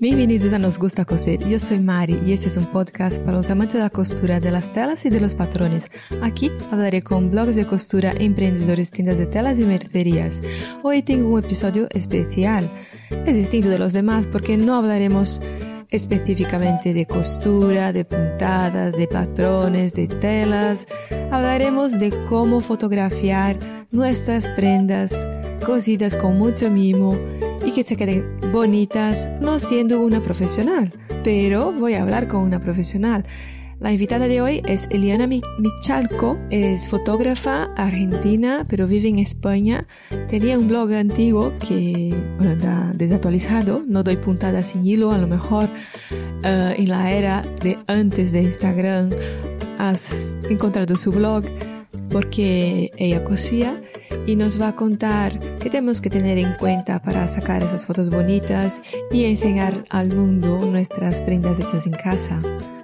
Bienvenidos a Nos Gusta Coser. Yo soy Mari y este es un podcast para los amantes de la costura, de las telas y de los patrones. Aquí hablaré con blogs de costura, emprendedores, tiendas de telas y mercerías. Hoy tengo un episodio especial. Es distinto de los demás porque no hablaremos específicamente de costura, de puntadas, de patrones, de telas. Hablaremos de cómo fotografiar nuestras prendas cosidas con mucho mimo y que se queden bonitas no siendo una profesional. Pero voy a hablar con una profesional. La invitada de hoy es Eliana Michalco, es fotógrafa argentina, pero vive en España. Tenía un blog antiguo que está desactualizado, no doy puntada sin hilo, a lo mejor eh, en la era de antes de Instagram has encontrado su blog porque ella cosía y nos va a contar qué tenemos que tener en cuenta para sacar esas fotos bonitas y enseñar al mundo nuestras prendas hechas en casa.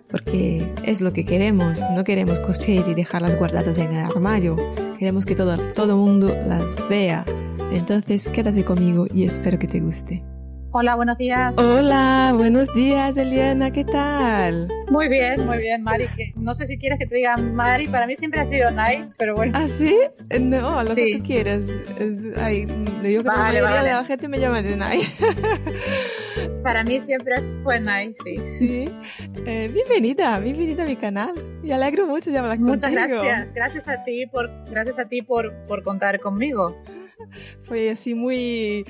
Porque es lo que queremos, no queremos coser y dejarlas guardadas en el armario, queremos que todo, el mundo las vea. Entonces quédate conmigo y espero que te guste. Hola, buenos días. Hola, buenos días, Eliana, ¿qué tal? Muy bien, muy bien, Mari. No sé si quieres que te diga Mari, para mí siempre ha sido Nai, pero bueno. ¿Ah, sí? No, lo que tú quieras. ay, yo creo que la mayoría de la gente me llama de Nai. Para mí siempre fue Nai, sí. Sí. Eh, bienvenida, bienvenida a mi canal. Me alegro mucho de hablar Muchas contigo. Muchas gracias. Gracias a ti por, gracias a ti por, por contar conmigo. Fue así muy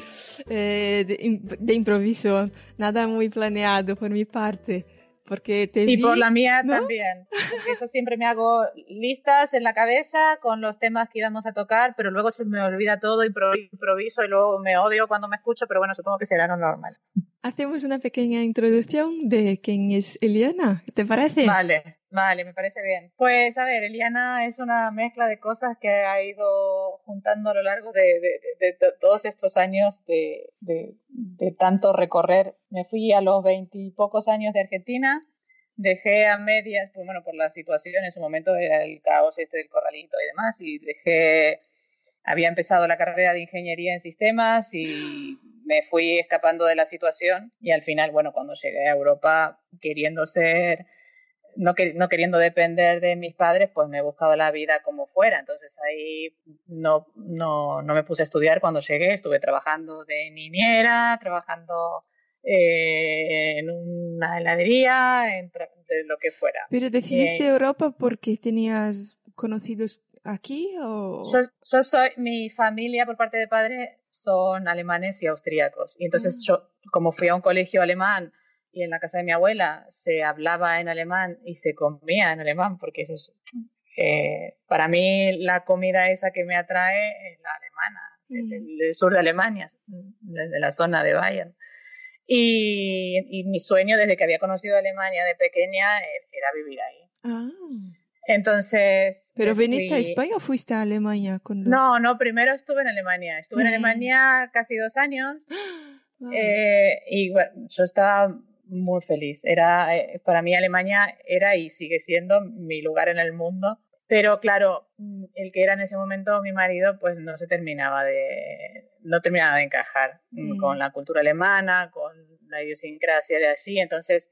eh, de, improviso, nada muy planeado por mi parte. Porque te y por la mía también. eso siempre me hago listas en la cabeza con los temas que íbamos a tocar, pero luego se me olvida todo, improviso y luego me odio cuando me escucho, pero bueno, supongo que será lo normal. Hacemos una pequeña introducción de quién es Eliana, ¿te parece? Vale. Vale, me parece bien. Pues a ver, Eliana es una mezcla de cosas que ha ido juntando a lo largo de, todos estos años de, tanto recorrer. Me fui a los veintipocos años de Argentina, dejé a medias, pues bueno, por la situación en su momento era el caos este del corralito y demás, y dejé, había empezado la carrera de ingeniería en sistemas y me fui escapando de la situación y al final, bueno, cuando llegué a Europa queriendo ser no, no queriendo depender de mis padres, pues me he buscado la vida como fuera. Entonces ahí no, no, no me puse a estudiar cuando llegué, estuve trabajando de niñera, trabajando eh, en una heladería, en de lo que fuera. ¿Pero decidiste eh, Europa porque tenías conocidos aquí o...? Yo, soy, mi familia por parte de padre son alemanes y austríacos. Y entonces ah. yo, como fui a un colegio alemán, y en la casa de mi abuela se hablaba en alemán y se comía en alemán, porque eso es, eh, para mí la comida esa que me atrae es la alemana, mm. del, sur de Alemania, de la zona de Bayern. Y, mi sueño desde que había conocido Alemania de pequeña e, era vivir ahí. Ah. Entonces. ¿Pero viniste a España o fuiste a Alemania? No, no, primero estuve en Alemania. Estuve en mm. Alemania casi dos años. Eh, y bueno, yo estaba muy feliz. Era, eh, para mí Alemania era y sigue siendo mi lugar en el mundo. Pero claro, mm, el que era en ese momento mi marido, pues no se terminaba de, no terminaba de encajar mm. con la cultura alemana, con la idiosincrasia de así. Entonces,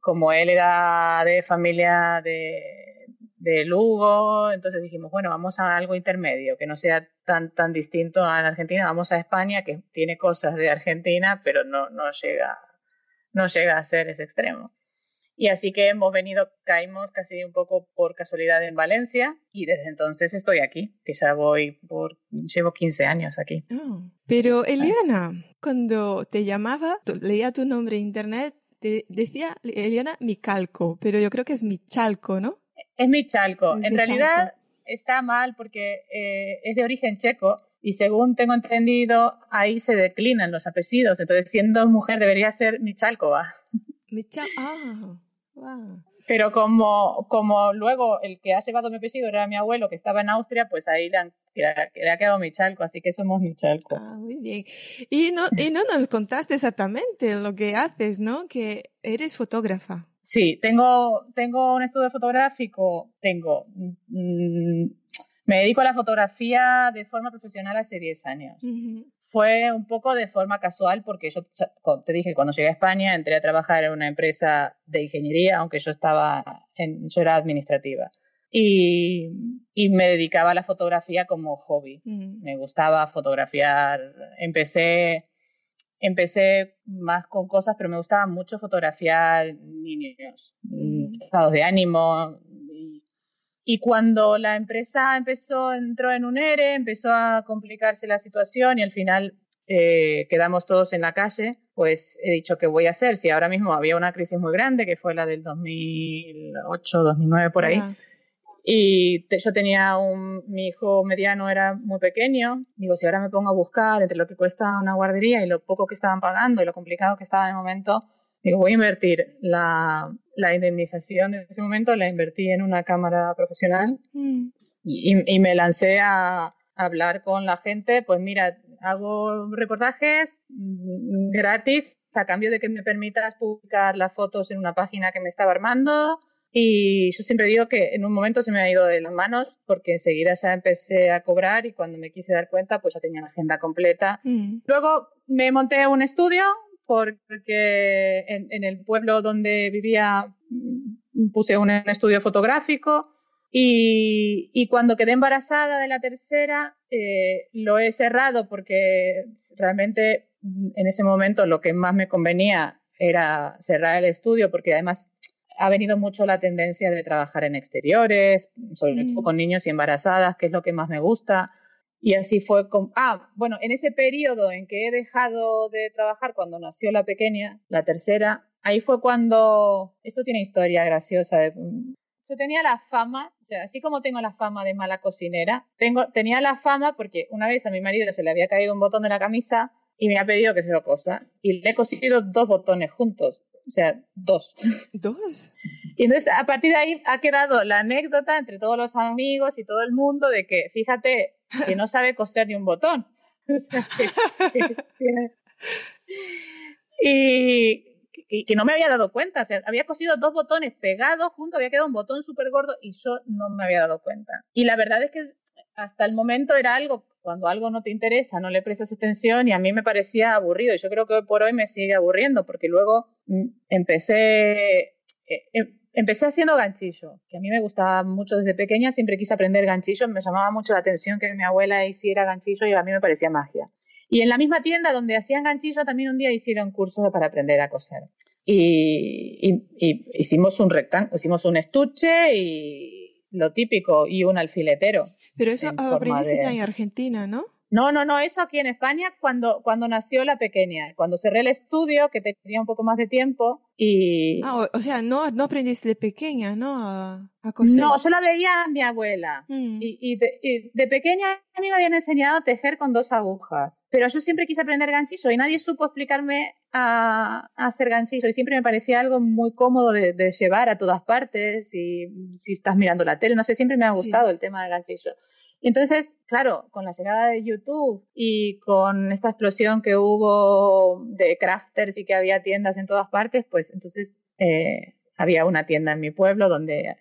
como él era de familia de, de Lugo, entonces dijimos, bueno, vamos a algo intermedio, que no sea tan, tan distinto a la Argentina, vamos a España, que tiene cosas de Argentina, pero no, no llega no llega a ser ese extremo. Y así que hemos venido, caímos casi un poco por casualidad en Valencia y desde entonces estoy aquí, que ya voy por, llevo 15 años aquí. Oh. Pero Eliana, cuando te llamaba, leía tu nombre en internet, te decía Eliana Micalco, pero yo creo que es Michalco, ¿no? Es Michalco. en realidad está mal porque eh, es de origen checo y según tengo entendido, ahí se declinan los apellidos. Entonces, siendo mujer, debería ser Michalkova. Michal ah, wow. Pero como, como luego el que ha llevado mi apellido era mi abuelo, que estaba en Austria, pues ahí le, ha quedado Michalco, así que somos Michalco. Ah, muy bien. Y no, y no nos contaste exactamente lo que haces, ¿no? Que eres fotógrafa. Sí, tengo, tengo un estudio fotográfico, tengo mm, me dedico a la fotografía de forma profesional hace 10 años. fue un poco de forma casual porque yo te dije, cuando llegué a España entré a trabajar en una empresa de ingeniería, aunque yo estaba en, yo era administrativa. Y, y me dedicaba a la fotografía como hobby. Mm. Me gustaba fotografiar. Empecé, empecé más con cosas, pero me gustaba mucho fotografiar niños, Mm. estados de ánimo. Y, cuando la empresa empezó, entró en un ERE, empezó a complicarse la situación y al final eh, quedamos todos en la calle, pues he dicho que voy a hacer. Si ahora mismo había una crisis muy grande, que fue la del 2008, 2009, por ahí. Y te- yo tenía un, mi hijo mediano era muy pequeño. Digo, si ahora me pongo a buscar entre lo que cuesta una guardería y lo poco que estaban pagando y lo complicado que estaba en el momento, digo, voy a invertir la, la indemnización de ese momento, la invertí en una cámara profesional Mm. y, y me lancé a, hablar con la gente, pues mira, hago reportajes mm, gratis a cambio de que me permitas publicar las fotos en una página que me estaba armando. Y yo siempre digo que en un momento se me ha ido de las manos porque enseguida ya empecé a cobrar y cuando me quise dar cuenta pues ya tenía la agenda completa Mm. Luego me monté un estudio porque en, en el pueblo donde vivía mm, puse un estudio fotográfico y, y cuando quedé embarazada de la tercera eh, lo he cerrado porque realmente mm, en ese momento lo que más me convenía era cerrar el estudio porque además ha venido mucho la tendencia de trabajar en exteriores, sobre Mm. todo con niños y embarazadas, que es lo que más me gusta. Y así fue con... Ah, bueno, en ese periodo en que he dejado de trabajar cuando nació la pequeña, la tercera, ahí fue cuando... Esto tiene historia graciosa. de- Yo tenía la fama, o sea, así como tengo la fama de mala cocinera, tengo, tenía la fama porque una vez a mi marido se le había caído un botón de la camisa y me ha pedido que se lo cosa y le he cosido dos botones juntos. O sea, dos. ¿Dos? Y entonces a partir de ahí ha quedado la anécdota entre todos los amigos y todo el mundo de que, fíjate, que no sabe coser ni un botón. Y que, no me había dado cuenta. Había cosido dos botones pegados juntos, había quedado un botón súper gordo y yo no me había dado cuenta. Y la verdad es que hasta el momento era algo, cuando algo no te interesa, no le prestas atención y a mí me parecía aburrido. Y yo creo que hoy por hoy me sigue aburriendo porque luego mm, empecé, eh, em- empecé haciendo ganchillo, que a mí me gustaba mucho desde pequeña, siempre quise aprender ganchillo, me llamaba mucho la atención que mi abuela hiciera ganchillo y a mí me parecía magia. Y en la misma tienda donde hacían ganchillo también un día hicieron cursos para aprender a coser. Y, y- y hicimos un rectángulo, hicimos un estuche y lo típico y un alfiletero. Pero eso aprendiste de- en Argentina, ¿no? No, no, no, eso aquí en España cuando, cuando nació la pequeña, cuando cerré el estudio, que tenía un poco más de tiempo, y... Ah, o, o sea, no, no aprendiste de pequeña, ¿no? A, a coser. no, yo la veía a mi abuela. Mm. Y, y de, y de pequeña a mí me habían enseñado a tejer con dos agujas, pero yo siempre quise aprender ganchillo y nadie supo explicarme a, a hacer ganchillo y siempre me parecía algo muy cómodo de, de llevar a todas partes y si estás mirando la tele, no sé, siempre me ha Sí. gustado el tema del ganchillo. Entonces, claro, con la llegada de YouTube y con esta explosión que hubo de crafters y que había tiendas en todas partes, pues entonces eh, había una tienda en mi pueblo donde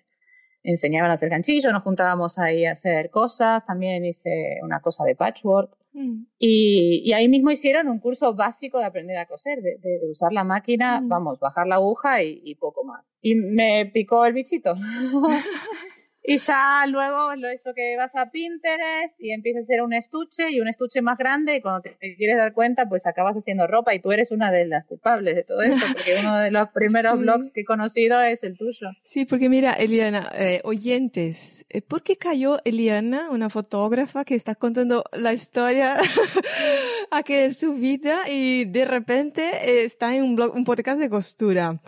enseñaban a hacer ganchillo, nos juntábamos ahí a hacer cosas, también hice una cosa de patchwork Mm. y, y ahí mismo hicieron un curso básico de aprender a coser, de, de- de usar la máquina, Mm. vamos, bajar la aguja y, y poco más. Y me picó el bichito. Y ya luego lo esto que vas a Pinterest y empiezas a hacer un estuche y un estuche más grande y cuando te quieres dar cuenta pues acabas haciendo ropa y tú eres una de las culpables de todo esto porque uno de los primeros Sí. blogs que he conocido es el tuyo. Sí, porque mira, Eliana, eh, oyentes, eh, ¿por qué cayó Eliana, una fotógrafa que está contando la historia aquí de su vida y de repente eh, está en un blog, un podcast de costura?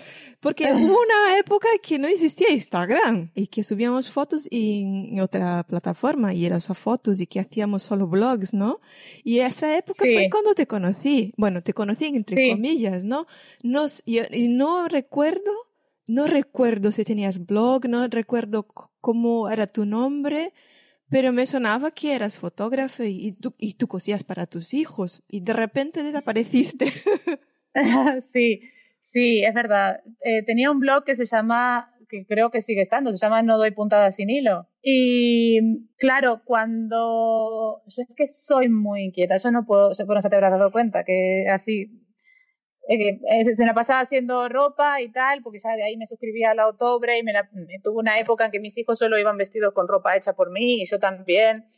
Porque hubo una época que no existía Instagram y que subíamos fotos en, en otra plataforma y eran solo fotos y que hacíamos solo blogs, ¿no? Y esa época Sí. fue cuando te conocí. Bueno, te conocí entre Sí. comillas, ¿no? Nos, y, y no recuerdo no recuerdo si tenías blog, no recuerdo cómo era tu nombre, pero me sonaba que eras fotógrafo y, y tú, y tú cosías para tus hijos y de repente desapareciste. sí, sí, es verdad. Eh, tenía un blog que se llama que creo que sigue estando, se llama No doy puntada sin hilo. Y claro, cuando yo es que soy muy inquieta, yo no puedo, bueno, se te habrás dado cuenta que así eh, eh, me la pasaba haciendo ropa y tal, porque ya de ahí me suscribía a la Autobre y me, la, tuve una época en que mis hijos solo iban vestidos con ropa hecha por mí y yo también.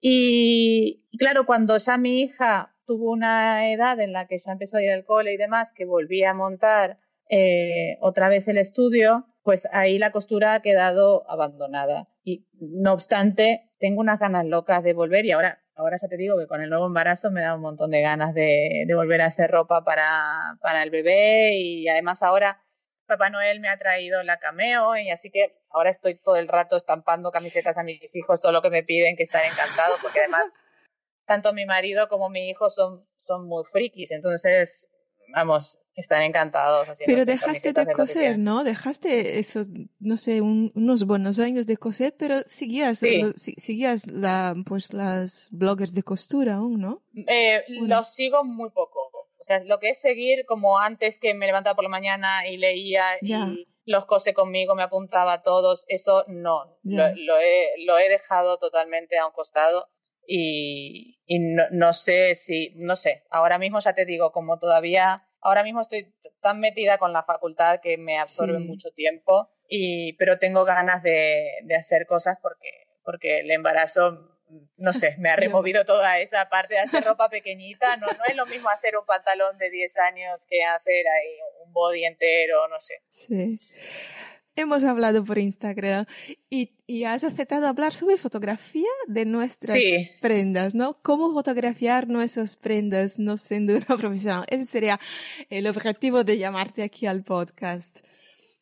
Y claro, cuando ya mi hija tuvo una edad en la que ya empezó a ir al cole y demás, que volví a montar eh, otra vez el estudio, pues ahí la costura ha quedado abandonada. Y no obstante, tengo unas ganas locas de volver y ahora ahora ya te digo que con el nuevo embarazo me da un montón de ganas de, volver a hacer ropa para, para, el bebé y además ahora Papá Noel me ha traído la cameo y así que ahora estoy todo el rato estampando camisetas a mis hijos, todo lo que me piden, que están encantados porque además tanto mi marido como mi hijo son, son muy frikis, entonces vamos, están encantados Pero dejaste de coser, ¿no? Dejaste eso, no sé, unos buenos años de coser, pero seguías, seguías la, pues las bloggers de costura aún, ¿no? Eh, Lo sigo muy poco. O sea, lo que es seguir como antes que me levantaba por la mañana y leía y los cose conmigo, me apuntaba a todos, eso no, lo, he, lo he dejado totalmente a un costado y, y no, no, sé si, no sé, ahora mismo ya te digo, como todavía ahora mismo estoy tan metida con la facultad que me absorbe mucho tiempo, y, pero tengo ganas de, de, hacer cosas porque, porque el embarazo, no sé, me ha removido toda esa parte de hacer ropa pequeñita. No, no es lo mismo hacer un pantalón de 10 años que hacer ahí un body entero, no sé. Sí hemos hablado por Instagram y, y, has aceptado hablar sobre fotografía de nuestras prendas, ¿no? ¿Cómo fotografiar nuestras prendas no siendo una profesional? Ese sería el objetivo de llamarte aquí al podcast.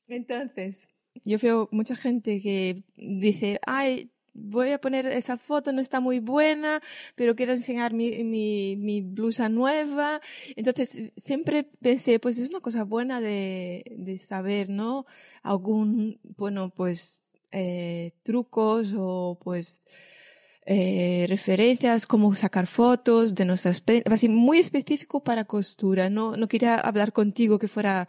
Entonces, yo veo mucha gente que dice, ay, voy a poner esa foto, no está muy buena, pero quiero enseñar mi, mi, blusa nueva. Entonces, siempre pensé, pues es una cosa buena de, de saber, ¿no? Algún, bueno, pues, eh, trucos o pues, eh, referencias, cómo sacar fotos de nuestras, muy específico para costura, ¿no? No quería hablar contigo que fuera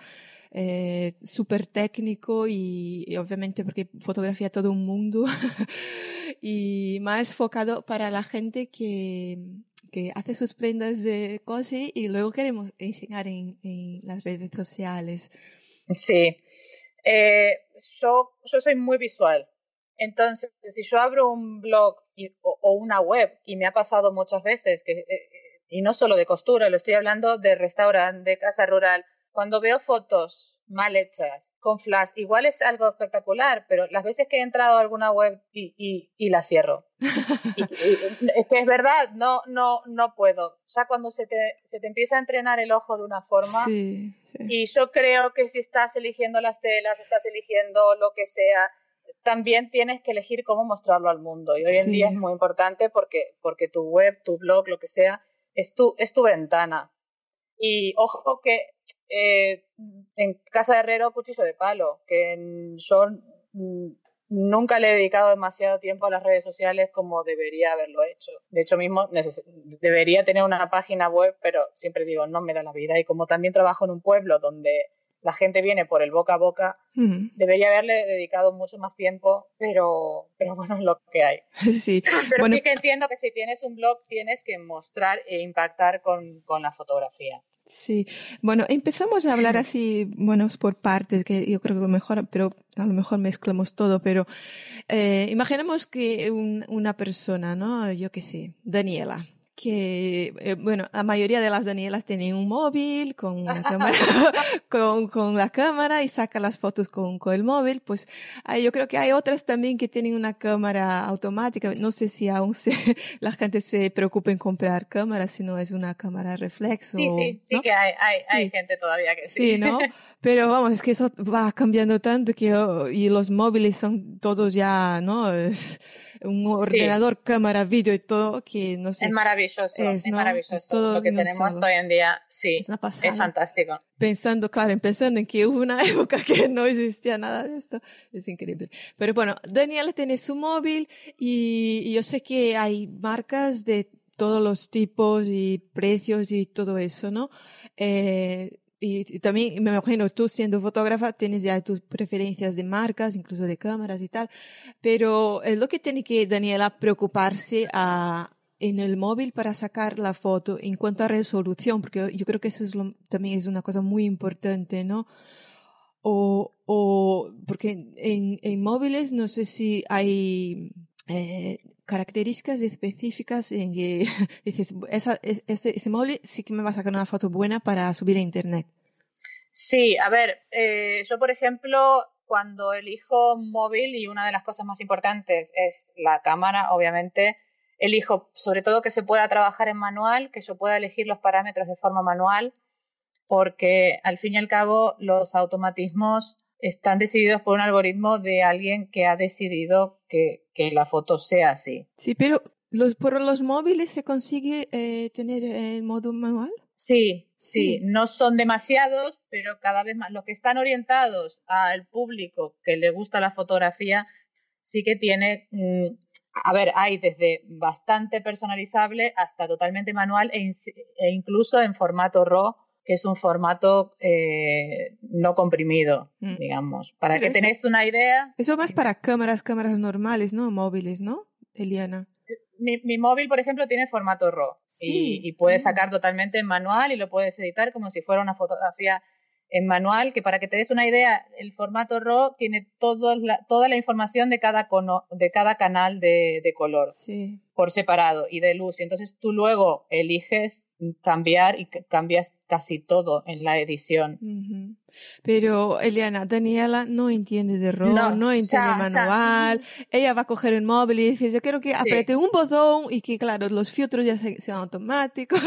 eh, súper técnico y, obviamente porque fotografía todo un mundo y más enfocado para la gente que, que hace sus prendas de cosas y luego queremos enseñar en, en las redes sociales. Sí, eh, yo, yo soy muy visual. Entonces, si yo abro un blog o, una web, y me ha pasado muchas veces, que, eh, y no solo de costura, lo estoy hablando de restaurante, de casa rural, cuando veo fotos mal hechas, con flash, igual es algo espectacular, pero las veces que he entrado a alguna web y, y, y la cierro. es que es verdad, no, no, no puedo. O sea, cuando se te, se te empieza a entrenar el ojo de una forma, y yo creo que si estás eligiendo las telas, estás eligiendo lo que sea, también tienes que elegir cómo mostrarlo al mundo. Y hoy en día es muy importante porque, porque tu web, tu blog, lo que sea, es tu, es tu ventana. Y ojo que eh, en casa de herrero cuchillo de palo, que yo nunca le he dedicado demasiado tiempo a las redes sociales como debería haberlo hecho. De hecho, mismo debería tener una página web, pero siempre digo, no me da la vida. Y como también trabajo en un pueblo donde la gente viene por el boca a boca, debería haberle dedicado mucho más tiempo, pero, pero bueno, es lo que hay. Sí. Pero sí que entiendo que si tienes un blog tienes que mostrar e impactar con, con la fotografía. Sí, bueno, empezamos a hablar así, bueno, por partes, que yo creo que mejor, pero a lo mejor mezclamos todo, pero eh, imaginemos que una persona, ¿no? Yo qué sé, Daniela, que, eh, bueno, la mayoría de las Danielas tienen un móvil con una cámara, con, con, la cámara y saca las fotos con, con el móvil. Pues yo creo que hay otras también que tienen una cámara automática. No sé si aún se, la gente se preocupa en comprar cámaras, si no es una cámara reflex. Sí, sí, sí que hay, hay, hay gente todavía que sí. Sí, ¿no? Pero vamos, es que eso va cambiando tanto que, y los móviles son todos ya, ¿no? Es, un ordenador, cámara, vídeo y todo, que no sé. Es maravilloso, es, maravilloso. Lo que tenemos hoy en día, sí, es, es fantástico. Pensando, claro, pensando en que hubo una época que no existía nada de esto, es increíble. Pero bueno, Daniela tiene su móvil y, yo sé que hay marcas de todos los tipos y precios y todo eso, ¿no? Eh, y, también me imagino tú siendo fotógrafa tienes ya tus preferencias de marcas, incluso de cámaras y tal, pero es lo que tiene que Daniela preocuparse a, en el móvil para sacar la foto en cuanto a resolución, porque yo creo que eso es también es una cosa muy importante, ¿no? O, o porque en, en móviles no sé si hay eh, características específicas en que dices, ese, ese, móvil sí que me va a sacar una foto buena para subir a internet. Sí, a ver, eh, yo por ejemplo, cuando elijo móvil y una de las cosas más importantes es la cámara, obviamente, elijo sobre todo que se pueda trabajar en manual, que yo pueda elegir los parámetros de forma manual, porque al fin y al cabo los automatismos están decididos por un algoritmo de alguien que ha decidido que, que la foto sea así. Sí, pero los, por los móviles se consigue eh, tener el modo manual. Sí, sí, no son demasiados, pero cada vez más. Los que están orientados al público que le gusta la fotografía, sí que tiene, mm, a ver, hay desde bastante personalizable hasta totalmente manual e, e incluso en formato RAW que es un formato eh, no comprimido, mm. digamos. Para que tenéis una idea. Eso más para cámaras, cámaras normales, ¿no? Móviles, ¿no, Eliana? Mi, mi móvil, por ejemplo, tiene formato RAW sí. y, y puedes mm. sacar totalmente en manual y lo puedes editar como si fuera una fotografía en manual, que para que te des una idea, el formato RAW tiene todo la, toda la información de cada, cono, de cada canal de, de color sí. por separado y de luz. Y entonces tú luego eliges cambiar y cambias casi todo en la edición. Pero Eliana, Daniela no entiende de RAW, no, entiende manual. ella va a coger el móvil y dice, yo quiero que apriete un botón y que, claro, los filtros ya sean automáticos.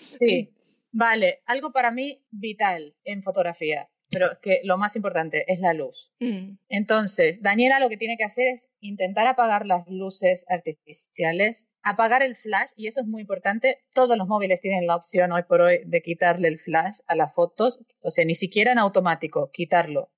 Sí. Vale, algo para mí vital en fotografía, pero que lo más importante es la luz. Mm. Entonces, Daniela lo que tiene que hacer es intentar apagar las luces artificiales, apagar el flash, y eso es muy importante. Todos los móviles tienen la opción hoy por hoy de quitarle el flash a las fotos, o sea, ni siquiera en automático, quitarlo.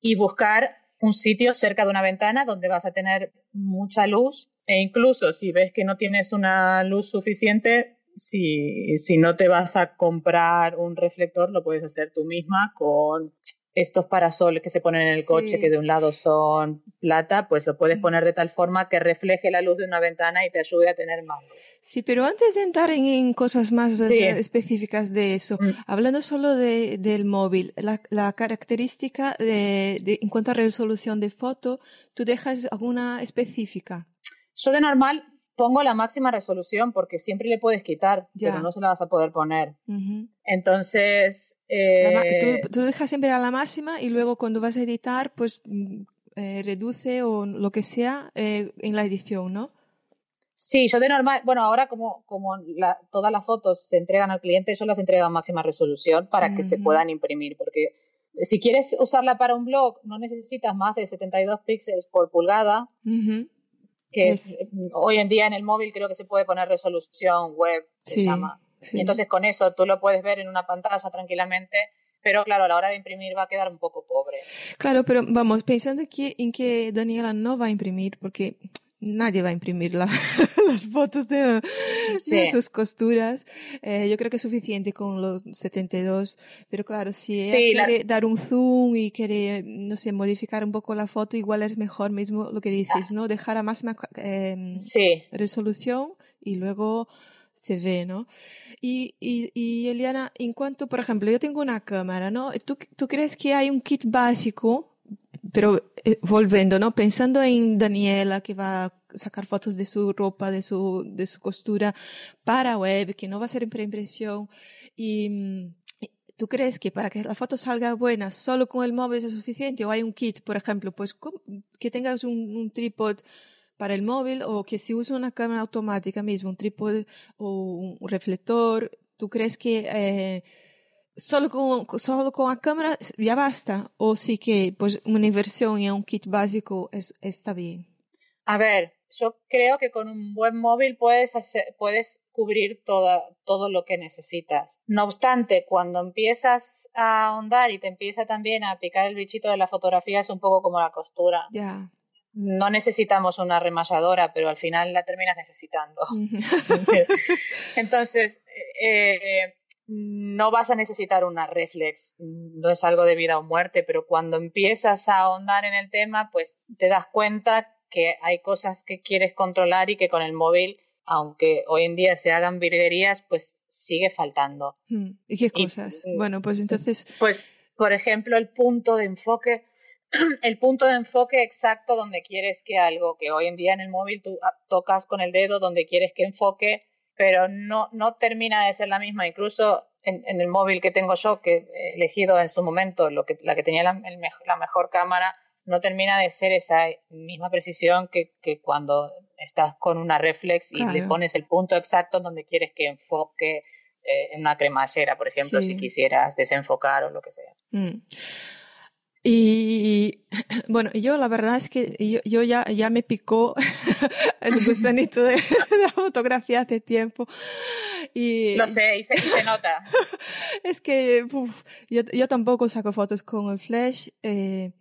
Y buscar un sitio cerca de una ventana donde vas a tener mucha luz e incluso si ves que no tienes una luz suficiente, si, si no te vas a comprar un reflector, lo puedes hacer tú misma con estos parasoles que se ponen en el coche, que de un lado son plata, pues lo puedes mm. poner de tal forma que refleje la luz de una ventana y te ayude a tener más Sí, pero antes de entrar en, cosas más específicas de eso, mm. hablando solo de, del móvil, la, la característica de, de, en cuanto a resolución de foto, ¿tú dejas alguna específica? Yo de normal pongo la máxima resolución porque siempre le puedes quitar, pero no se la vas a poder poner. Entonces... Eh... Tú, dejas siempre a la máxima y luego cuando vas a editar, pues mm, eh, reduce o lo que sea eh, en la edición, ¿no? Sí, yo de normal, bueno, ahora como, como la, todas las fotos se entregan al cliente, yo las entrego a máxima resolución para que se puedan imprimir, porque si quieres usarla para un blog, no necesitas más de 72 píxeles por pulgada que es, hoy en día en el móvil creo que se puede poner resolución web, se llama. Y entonces con eso tú lo puedes ver en una pantalla tranquilamente, pero claro, a la hora de imprimir va a quedar un poco pobre. Claro, pero vamos, pensando que, en que Daniela no va a imprimir, porque nadie va a imprimir la, las fotos de, sus costuras. Eh, yo creo que es suficiente con los 72, pero claro, si ella quiere dar un zoom y quiere, no sé, modificar un poco la foto, igual es mejor mismo lo que dices, ¿no? Dejar a máxima eh, resolución y luego se ve, ¿no? Y, y, y, Eliana, en cuanto, por ejemplo, yo tengo una cámara, ¿no? ¿Tú, ¿Tú crees que hay un kit básico pero eh, volviendo, ¿no? Pensando en Daniela que va a sacar fotos de su ropa, de su, de su costura para web, que no va a ser preimpresión. Y, mm, ¿Tú crees que para que la foto salga buena solo con el móvil es suficiente? ¿O hay un kit, por ejemplo, pues que tengas un, un trípode para el móvil o que si usa una cámara automática mismo, un trípode o un reflector? ¿Tú crees que eh, solo con, solo con la cámara ya basta o sí que pues una inversión y un kit básico es, está bien? A ver, yo creo que con un buen móvil puedes, hacer, puedes cubrir toda, todo lo que necesitas. No obstante, cuando empiezas a ahondar y te empieza también a picar el bichito de la fotografía, es un poco como la costura. Ya. No necesitamos una remalladora, pero al final la terminas necesitando. Entonces, eh, no vas a necesitar una reflex, no es algo de vida o muerte, pero cuando empiezas a ahondar en el tema, pues te das cuenta que hay cosas que quieres controlar y que con el móvil, aunque hoy en día se hagan virguerías, pues sigue faltando. Hmm, ¿Y qué cosas? bueno, pues entonces... Pues, por ejemplo, el punto de enfoque el punto de enfoque exacto donde quieres que algo, que hoy en día en el móvil tú ah, tocas con el dedo donde quieres que enfoque, pero no, no termina de ser la misma. Incluso en, el móvil que tengo yo, que he elegido en su momento lo que, la que tenía la, la mejor cámara, no termina de ser esa misma precisión que, que cuando estás con una reflex y le pones el punto exacto donde quieres que enfoque eh, en una cremallera, por ejemplo, si quisieras desenfocar o lo que sea. Mm. Y bueno, yo la verdad es que yo, yo ya, ya me picó el gustanito de, la fotografía hace tiempo. Y, Lo sé, y se, se nota. es que yo, yo tampoco saco fotos con el flash. Eh,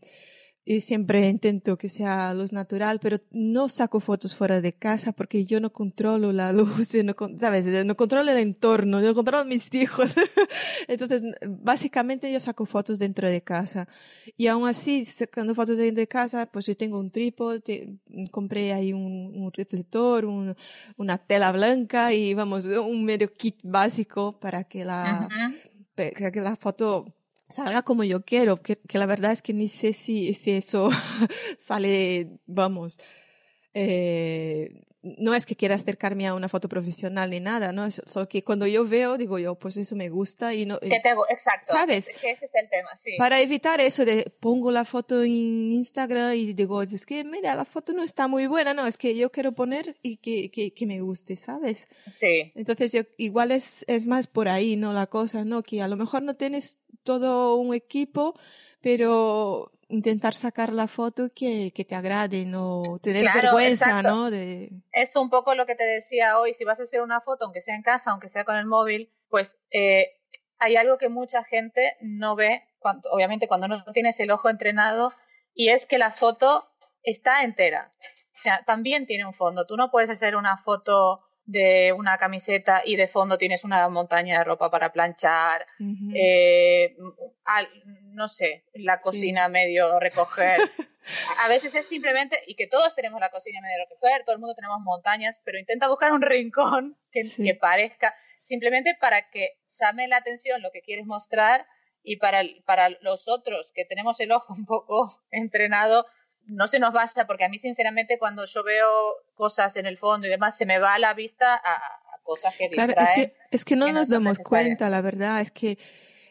y siempre intento que sea luz natural, pero no saco fotos fuera de casa porque yo no controlo la luz, no, ¿sabes? No controlo el entorno, no controlo mis hijos. Entonces, básicamente yo saco fotos dentro de casa. Y aún así, sacando fotos dentro de casa, pues yo tengo un trípode, compré ahí un, un reflector, un, una tela blanca y vamos, un medio kit básico para que la, para que la foto salga como yo quiero, que, que, la verdad es que ni sé si, si eso sale, vamos, eh, no es que quiera acercarme a una foto profesional ni nada, ¿no? Es solo que cuando yo veo, digo yo, pues eso me gusta y no... Que tengo, exacto. ¿Sabes? Que ese es el tema, sí. Para evitar eso de pongo la foto en Instagram y digo, es que mira, la foto no está muy buena, no, es que yo quiero poner y que, que, que me guste, ¿sabes? Sí. Entonces, yo, igual es, es más por ahí, ¿no? La cosa, ¿no? Que a lo mejor no tienes todo un equipo, pero intentar sacar la foto que, que te agrade, no tener vergüenza, ¿no? De... Es un poco lo que te decía hoy, si vas a hacer una foto, aunque sea en casa, aunque sea con el móvil, pues eh, hay algo que mucha gente no ve, cuando, obviamente cuando no tienes el ojo entrenado, y es que la foto está entera. O sea, también tiene un fondo. Tú no puedes hacer una foto de una camiseta y de fondo tienes una montaña de ropa para planchar, eh, no sé, la cocina medio recoger. A veces es simplemente, y que todos tenemos la cocina medio recoger, todo el mundo tenemos montañas, pero intenta buscar un rincón que, que parezca, simplemente para que llame la atención lo que quieres mostrar y para, para los otros que tenemos el ojo un poco entrenado, no se nos basta, porque a mí sinceramente cuando yo veo cosas en el fondo y demás, se me va la vista a, cosas que Claro, es que, es que no nos damos cuenta, la verdad, es que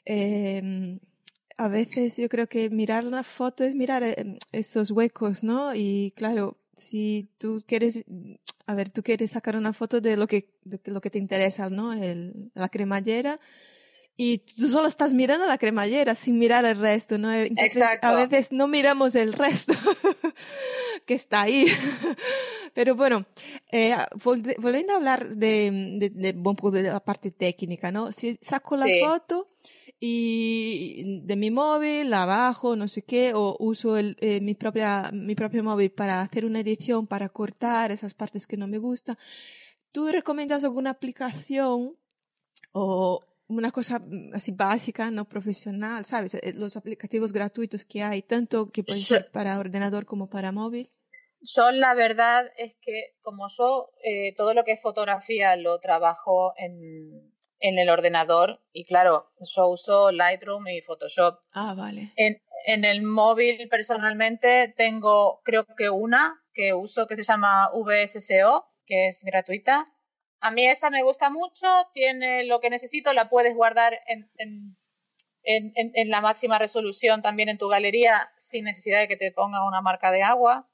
em, a veces yo creo que mirar una foto es mirar em, esos huecos, ¿no? Y claro, si tú quieres, a ver, tú quieres sacar una foto de lo que, de lo que te interesa, ¿no? El, la cremallera, y tú solo estás mirando la cremallera sin mirar el resto, ¿no? Exacto. A veces no miramos el resto que está ahí. Pero bueno, eh, volviendo a hablar de, de, un poco de la parte técnica, ¿no? Si saco la foto y de mi móvil, la bajo, no sé qué, o uso el, eh, mi, propia, mi propio móvil para hacer una edición, para cortar esas partes que no me gustan, ¿tú recomiendas alguna aplicación o, una cosa mm, así básica, no profesional, ¿sabes? Eh, los aplicativos gratuitos que hay, tanto que pueden ser para ordenador como para móvil. Yo la verdad es que como yo eh, todo lo que es fotografía lo trabajo en, en, el ordenador y claro, yo uso Lightroom y Photoshop. Ah, vale. En, en el móvil personalmente tengo creo que una que uso que se llama VSCO, que es gratuita a mí esa me gusta mucho, tiene lo que necesito, la puedes guardar en, en, en, la máxima resolución también en tu galería sin necesidad de que te ponga una marca de agua.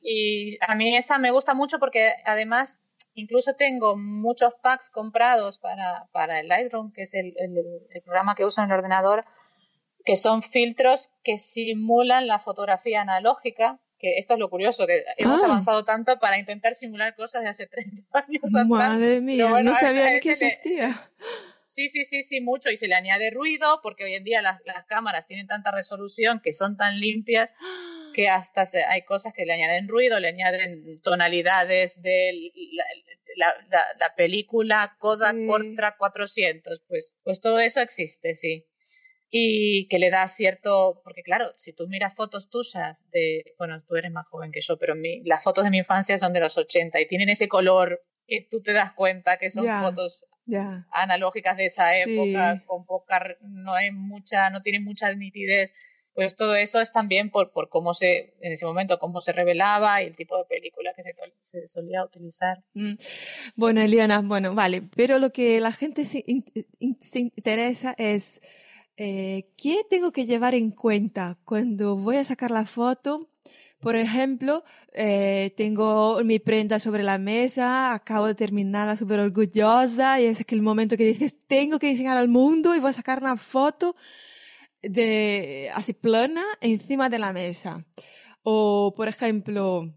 Y a mí esa me gusta mucho porque además incluso tengo muchos packs comprados para, para el Lightroom, que es el, el, programa que uso en el ordenador, que son filtros que simulan la fotografía analógica que esto es lo curioso, que hemos ah. avanzado tanto para intentar simular cosas de hace 30 años Madre mía, no sabía ni que existía. sí, sí, sí, sí, mucho. Y se le añade ruido porque hoy en día las, cámaras tienen tanta resolución que son tan limpias que hasta hay cosas que le añaden ruido, le añaden tonalidades de la, película Kodak Portra 400. Pues, pues todo eso existe, sí y que le da cierto, porque claro, si tú miras fotos tuyas de, bueno, tú eres más joven que yo, pero mi, las fotos de mi infancia son de los 80 y tienen ese color que tú te das cuenta que son fotos analógicas de esa época, con poca, no hay mucha, no tienen mucha nitidez. Pues todo eso es también por, por cómo se, en ese momento, cómo se revelaba y el tipo de película que se, solía utilizar. Mm. Bueno, Eliana, bueno, vale, pero lo que la gente se interesa es eh, ¿qué tengo que llevar en cuenta cuando voy a sacar la foto? Por ejemplo, eh, tengo mi prenda sobre la mesa, acabo de terminarla súper orgullosa y es el momento que dices, tengo que enseñar al mundo y voy a sacar una foto de así plana encima de la mesa. O, por ejemplo,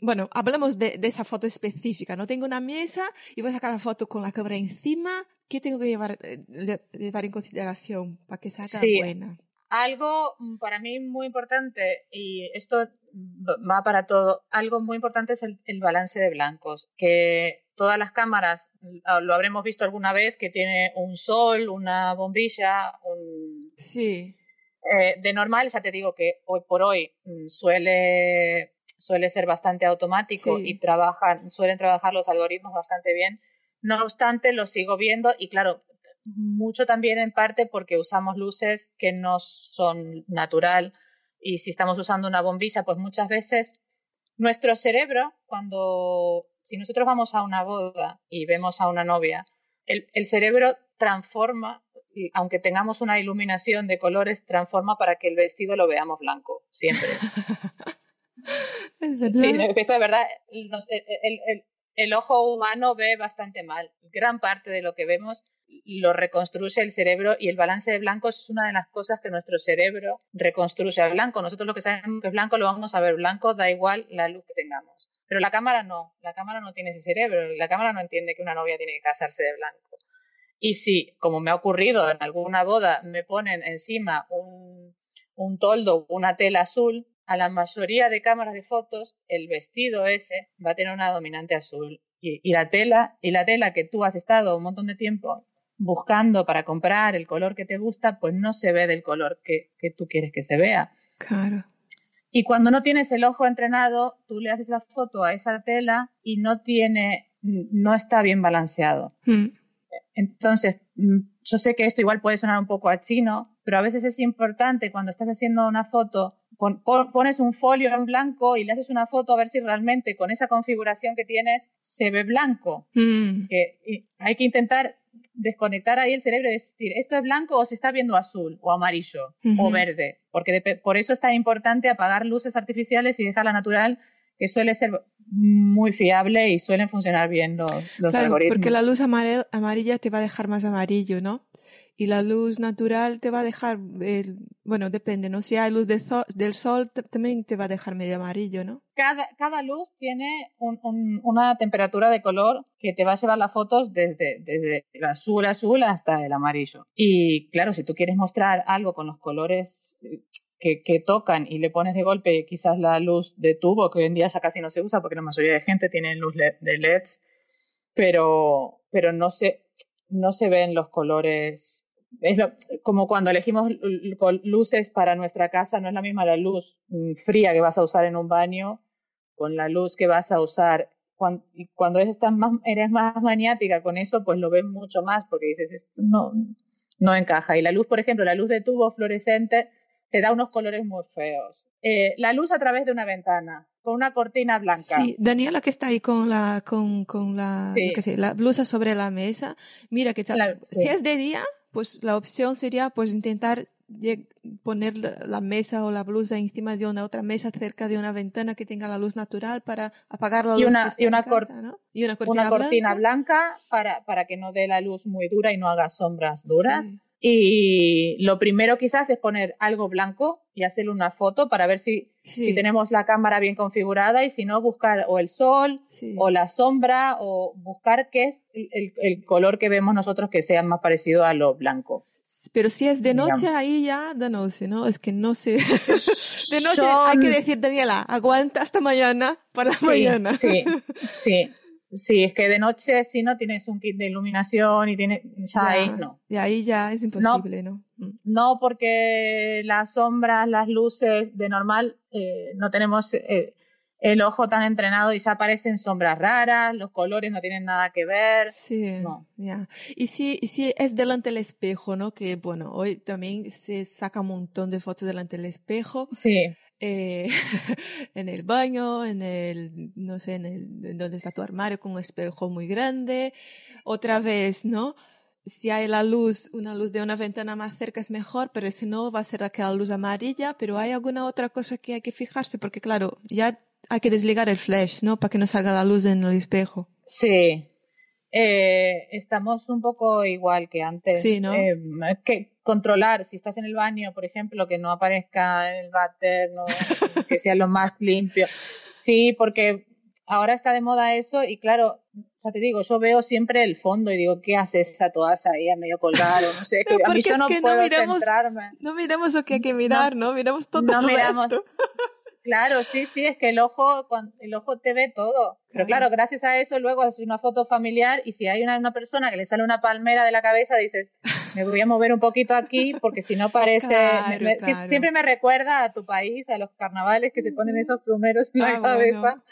bueno, hablamos de, de, esa foto específica. No tengo una mesa y voy a sacar la foto con la cámara encima ¿Qué tengo que llevar, eh, llevar en consideración para que salga sí, buena? Algo mm, para mí muy importante, y esto va para todo, algo muy importante es el, balance de blancos, que todas las cámaras, mm, lo habremos visto alguna vez, que tiene un sol, una bombilla, un... Sí. Eh, de normal, ya te digo que hoy por hoy mm, suele, suele ser bastante automático y trabajan, suelen trabajar los algoritmos bastante bien no obstante, lo sigo viendo y claro, mucho también en parte porque usamos luces que no son natural y si estamos usando una bombilla, pues muchas veces nuestro cerebro, cuando, si nosotros vamos a una boda y vemos a una novia, el, cerebro transforma, aunque tengamos una iluminación de colores, transforma para que el vestido lo veamos blanco, siempre. Sí, esto de verdad, el, el ojo humano ve bastante mal. Gran parte de lo que vemos lo reconstruye el cerebro y el balance de blancos es una de las cosas que nuestro cerebro reconstruye a blanco. Nosotros lo que sabemos que es blanco lo vamos a ver blanco, da igual la luz que tengamos. Pero la cámara no, la cámara no tiene ese cerebro, la cámara no entiende que una novia tiene que casarse de blanco. Y si, como me ha ocurrido en alguna boda, me ponen encima un, un toldo, una tela azul, a la mayoría de cámaras de fotos, el vestido ese va a tener una dominante azul. Y, la tela, y la tela que tú has estado un montón de tiempo buscando para comprar el color que te gusta, pues no se ve del color que, tú quieres que se vea. Claro. Y cuando no tienes el ojo entrenado, tú le haces la foto a esa tela y no tiene, no está bien balanceado. Hmm. Entonces, mm, yo sé que esto igual puede sonar un poco a chino, pero a veces es importante cuando estás haciendo una foto pones un folio en blanco y le haces una foto a ver si realmente con esa configuración que tienes se ve blanco. Mm. hay que intentar desconectar ahí el cerebro y decir, ¿esto es blanco o se está viendo azul o amarillo o verde? Porque por eso es tan importante apagar luces artificiales y dejarla natural, que suele ser muy fiable y suelen funcionar bien los, los claro, algoritmos. Porque la luz amarilla te va a dejar más amarillo, ¿no? Y la luz natural te va a dejar, bueno, depende, ¿no? Si hay luz del sol, también te va a dejar medio amarillo, ¿no? Cada, cada luz tiene una temperatura de color que te va a llevar las fotos desde, desde el azul azul hasta el amarillo. Y claro, si tú quieres mostrar algo con los colores eh, que, que, tocan y le pones de golpe quizás la luz de tubo, que hoy en día ya casi no se usa porque la mayoría de gente tiene luz de LEDs, pero, pero no se, no se ven los colores es como cuando elegimos luces para nuestra casa, no es la misma la luz mm, fría que vas a usar en un baño con la luz que vas a usar. Cuando, cuando estás más, eres más maniática con eso, pues lo ves mucho más porque dices, esto no, no encaja. Y la luz, por ejemplo, la luz de tubo fluorescente te da unos colores muy feos. Eh, la luz a través de una ventana, con una cortina blanca. Sí, Daniela que está ahí con la, con, con la, la blusa sobre la mesa, mira que tal, si es de día, pues la opción sería pues intentar poner la mesa o la blusa encima de una otra mesa cerca de una ventana que tenga la luz natural para apagar la luz. Y una, y una, cortina, blanca, para, para, que no dé la luz muy dura y no haga sombras duras. Y lo primero quizás es poner algo blanco y hacerle una foto para ver si, si tenemos la cámara bien configurada y si no, buscar o el sol o la sombra o buscar qué es el, el, color que vemos nosotros que sea más parecido a lo blanco. Pero si es de noche, ahí ya de noche, ¿no? Es que no sé. de noche hay que decir, Daniela, aguanta hasta mañana para mañana. sí, sí. Sí, es que de noche si no tienes un kit de iluminación y tienes ya, ahí no. Y ahí ya es imposible, ¿no? No, mm. porque las sombras, las luces de normal eh, no tenemos eh, el ojo tan entrenado y ya aparecen sombras raras, los colores no tienen nada que ver. Sí, ya. Y si, si es delante del espejo, ¿no? Que bueno, hoy también se saca un montón de fotos delante del espejo. Sí eh, en el baño, en el, no sé, en el, donde está tu armario con un espejo muy grande. Otra vez, ¿no? Si hay la luz, una luz de una ventana más cerca es mejor, pero si no va a ser aquella luz amarilla, pero hay alguna otra cosa que hay que fijarse, porque claro, ya hay que desligar el flash, ¿no? Para que no salga la luz en el espejo. Sí, eh, estamos un poco igual que antes. Sí, ¿no? Eh, que controlar, si estás en el baño, por ejemplo, que no aparezca el váter, que sea lo más limpio. Sí, porque ahora está de moda eso y claro, ya te digo, yo veo siempre el fondo y digo, ¿qué hace esa toalla ahí a medio colgar o no sé? Que a mí yo no puedo miramos, centrarme. No miramos lo que hay que mirar, ¿no? Miramos todo no miramos, Claro, sí, sí, es que el ojo, el ojo te ve todo. Pero claro, gracias a eso luego es una foto familiar y si hay una, una, persona que le sale una palmera de la cabeza, dices, me voy a mover un poquito aquí porque si no parece... siempre me recuerda a tu país, a los carnavales que se ponen esos plumeros en la ah, cabeza.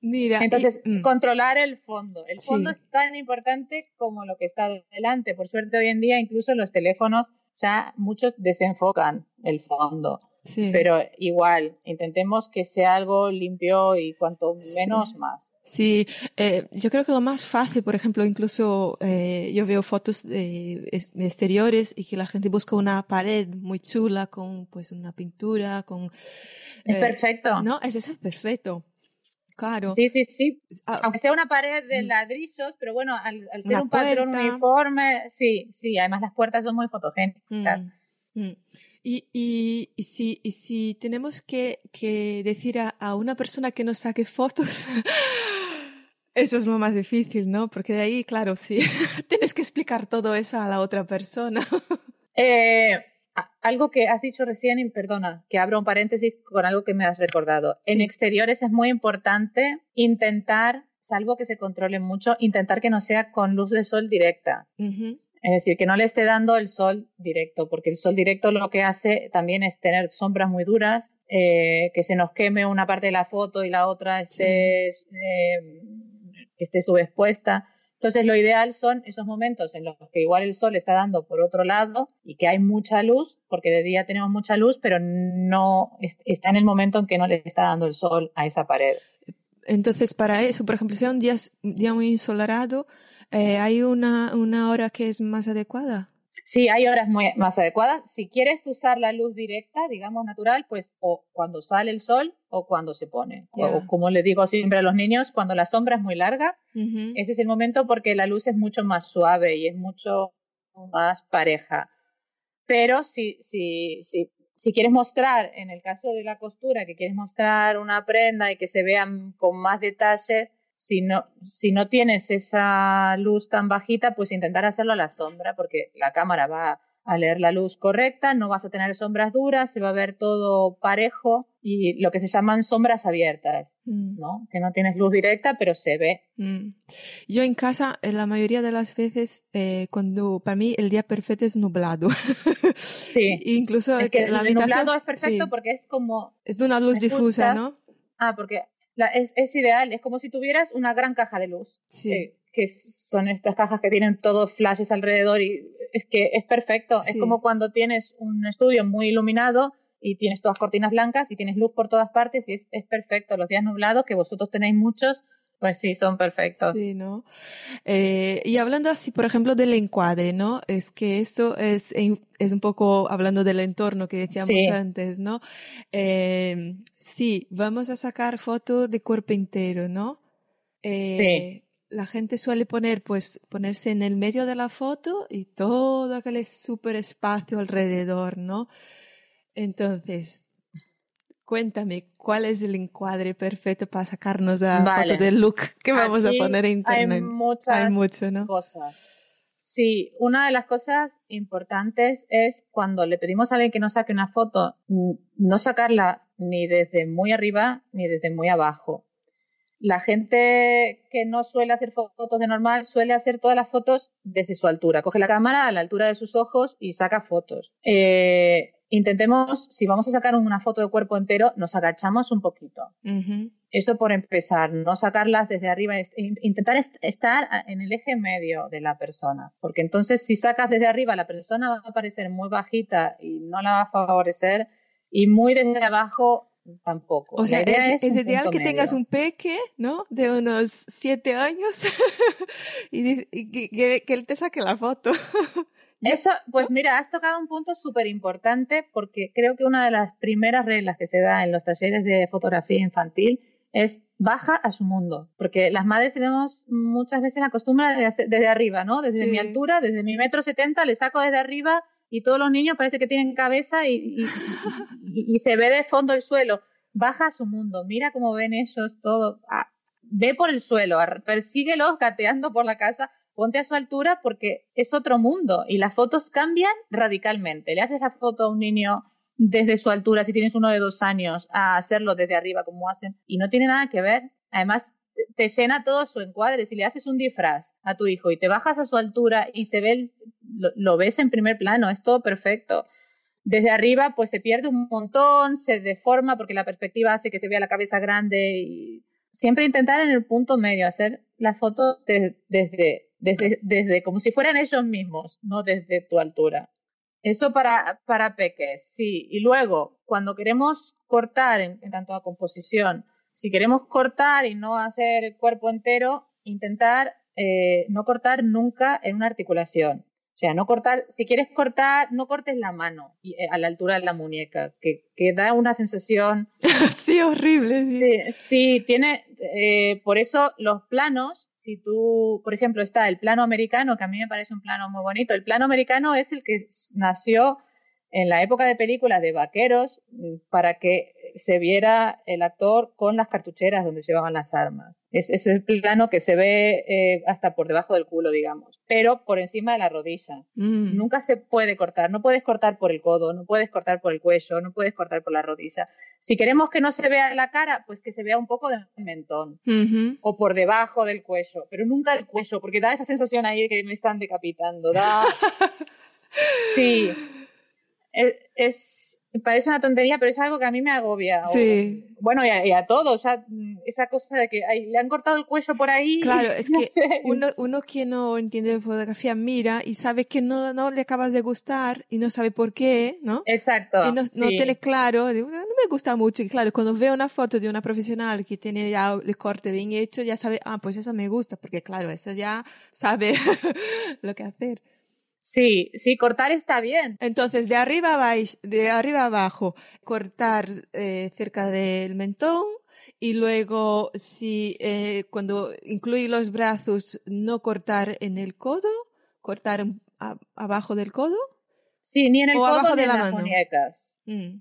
Mira, Entonces, mm. controlar el fondo. El fondo es tan importante como lo que está delante. Por suerte, hoy en día, incluso los teléfonos ya muchos desenfocan el fondo. Pero igual, intentemos que sea algo limpio y cuanto menos más. Sí, eh, yo creo que lo más fácil, por ejemplo, incluso eh, yo veo fotos de, exteriores y que la gente busca una pared muy chula con pues una pintura, con... es eh, perfecto. No, eso es perfecto. Claro. Sí, sí, sí. Ah, Aunque sea una pared de mm. ladrillos, pero bueno, al, ser un patrón uniforme, sí, sí, además las puertas son muy fotogénicas. Mm, mm. Y, y, y, si, y si tenemos que, que decir a, a, una persona que nos saque fotos, eso es lo más difícil, ¿no? Porque de ahí, claro, sí, tienes que explicar todo eso a la otra persona. eh, algo que has dicho recién, y perdona, que abro un paréntesis con algo que me has recordado. En exteriores es muy importante intentar, salvo que se controle mucho, intentar que no sea con luz de sol directa. Es decir, que no le esté dando el sol directo, porque el sol directo lo que hace también es tener sombras muy duras, eh, que se nos queme una parte de la foto y la otra esté, eh, esté subexpuesta. Entonces, lo ideal son esos momentos en los que igual el sol está dando por otro lado y que hay mucha luz, porque de día tenemos mucha luz, pero no está en el momento en que no le está dando el sol a esa pared. Entonces, para eso, por ejemplo, si es un día, muy insolarado, eh, ¿hay una, una hora que es más adecuada? Sí, hay horas muy, más adecuadas. Si quieres usar la luz directa, digamos natural, pues o cuando sale el sol o cuando se pone. O como le digo siempre a los niños, cuando la sombra es muy larga, ese es el momento porque la luz es mucho más suave y es mucho más pareja. Pero si, si, si, si quieres mostrar, en el caso de la costura, que quieres mostrar una prenda y que se vean con más detalle, si no, si no tienes esa luz tan bajita, pues intentar hacerlo a la sombra, porque la cámara va a leer la luz correcta, no vas a tener sombras duras, se va a ver todo parejo y lo que se llaman sombras abiertas, mm. ¿no? Que no tienes luz directa, pero se ve. Mm. Yo en casa, eh, la mayoría de las veces, eh, cuando para mí el día perfecto es nublado. Sí. Incluso es que el nublado es perfecto porque es como... Es de una luz difusa, ¿no? Ah, porque es, ideal, es como si tuvieras una gran caja de luz. Sí. que son estas cajas que tienen todos flashes alrededor y es que es perfecto. Es como cuando tienes un estudio muy iluminado y tienes todas cortinas blancas y tienes luz por todas partes y es, es perfecto. Los días nublados, que vosotros tenéis muchos, pues sí, son perfectos. Sí, ¿no? Eh, y hablando así, por ejemplo, del encuadre, ¿no? Es que esto es, es un poco hablando del entorno que decíamos antes, ¿no? Eh, Sí, vamos a sacar foto de cuerpo entero, ¿no? Eh, sí. la gente suele poner, pues, ponerse en el medio de la foto y todo aquel súper espacio alrededor, ¿no? Entonces, cuéntame, ¿cuál es el encuadre perfecto para sacarnos la foto del look que vamos a poner en internet? Hay muchas cosas. Sí, una de las cosas importantes es cuando le pedimos a alguien que nos saque una foto, no sacarla ni desde muy arriba ni desde muy abajo. La gente que no suele hacer fotos de normal suele hacer todas las fotos desde su altura. Coge la cámara a la altura de sus ojos y saca fotos. Eh, intentemos, si vamos a sacar una foto de cuerpo entero, nos agachamos un poquito. Eso por empezar, no sacarlas desde arriba, intentar estar en el eje medio de la persona, porque entonces si sacas desde arriba la persona va a parecer muy bajita y no la va a favorecer y muy desde abajo tampoco. O sea, es, ideal que tengas un peque, ¿no? De unos siete años y, que, que, él te saque la foto. Eso, pues mira, has tocado un punto súper importante porque creo que una de las primeras reglas que se da en los talleres de fotografía infantil es baja a su mundo, porque las madres tenemos muchas veces la costumbre de hacer desde arriba, ¿no? Desde mi altura, desde mi metro setenta, le saco desde arriba y todos los niños parece que tienen cabeza y, y, se ve de fondo el suelo. Baja a su mundo, mira cómo ven ellos todo. Ah, ve por el suelo, persíguelos gateando por la casa ponte a su altura porque es otro mundo y las fotos cambian radicalmente. Le haces la foto a un niño desde su altura, si tienes uno de dos años, a hacerlo desde arriba como hacen, y no tiene nada que ver. Además, te llena todo su encuadre. Si le haces un disfraz a tu hijo y te bajas a su altura y se ve, lo, ves en primer plano, es todo perfecto. Desde arriba, pues se pierde un montón, se deforma porque la perspectiva hace que se vea la cabeza grande y siempre intentar en el punto medio, hacer las fotos desde desde, desde como si fueran ellos mismos, no desde tu altura. Eso para, para peques, sí. Y luego, cuando queremos cortar en, tanto a composición, si queremos cortar y no hacer el cuerpo entero, intentar eh, no cortar nunca en una articulación. O sea, no cortar, si quieres cortar, no cortes la mano eh, a la altura de la muñeca, que, que da una sensación. sí, horrible, sí. Sí, tiene, eh, por eso los planos si tú, por ejemplo, está el plano americano, que a mí me parece un plano muy bonito. El plano americano es el que nació en la época de películas de vaqueros mm, para que se viera el actor con las cartucheras donde llevaban las armas. Es, es el plano que se ve eh, hasta por debajo del culo, digamos, pero por encima de la rodilla. Mm. Nunca se puede cortar, no puedes cortar por el codo, no puedes cortar por el cuello, no puedes cortar por la rodilla. Si queremos que no se vea la cara, pues que se vea un poco del mentón o por debajo del cuello, pero nunca el cuello, porque da esa sensación ahí de que me están decapitando. Da... sí es, parece una tontería, pero es algo que a mí me agobia. Sí. bueno, y a, todos, o sea, esa cosa de que le han cortado el cuello por ahí. Claro, es que uno, uno que no entiende de fotografía mira y sabe que no, no le acabas de gustar y no sabe por qué, ¿no? Exacto. Y no, tiene claro, no me gusta mucho. Y claro, cuando veo una foto de una profesional que tiene ya el corte bien hecho, ya sabe, ah, pues eso me gusta, porque claro, esa ya sabe lo que hacer. Sí, sí, cortar está bien. Entonces, de arriba, vais, de arriba abajo, cortar eh, cerca del mentón y luego, si eh, cuando incluye los brazos, no cortar en el codo, cortar abajo del codo. Sí, ni en el codo ni en las muñecas. Mm.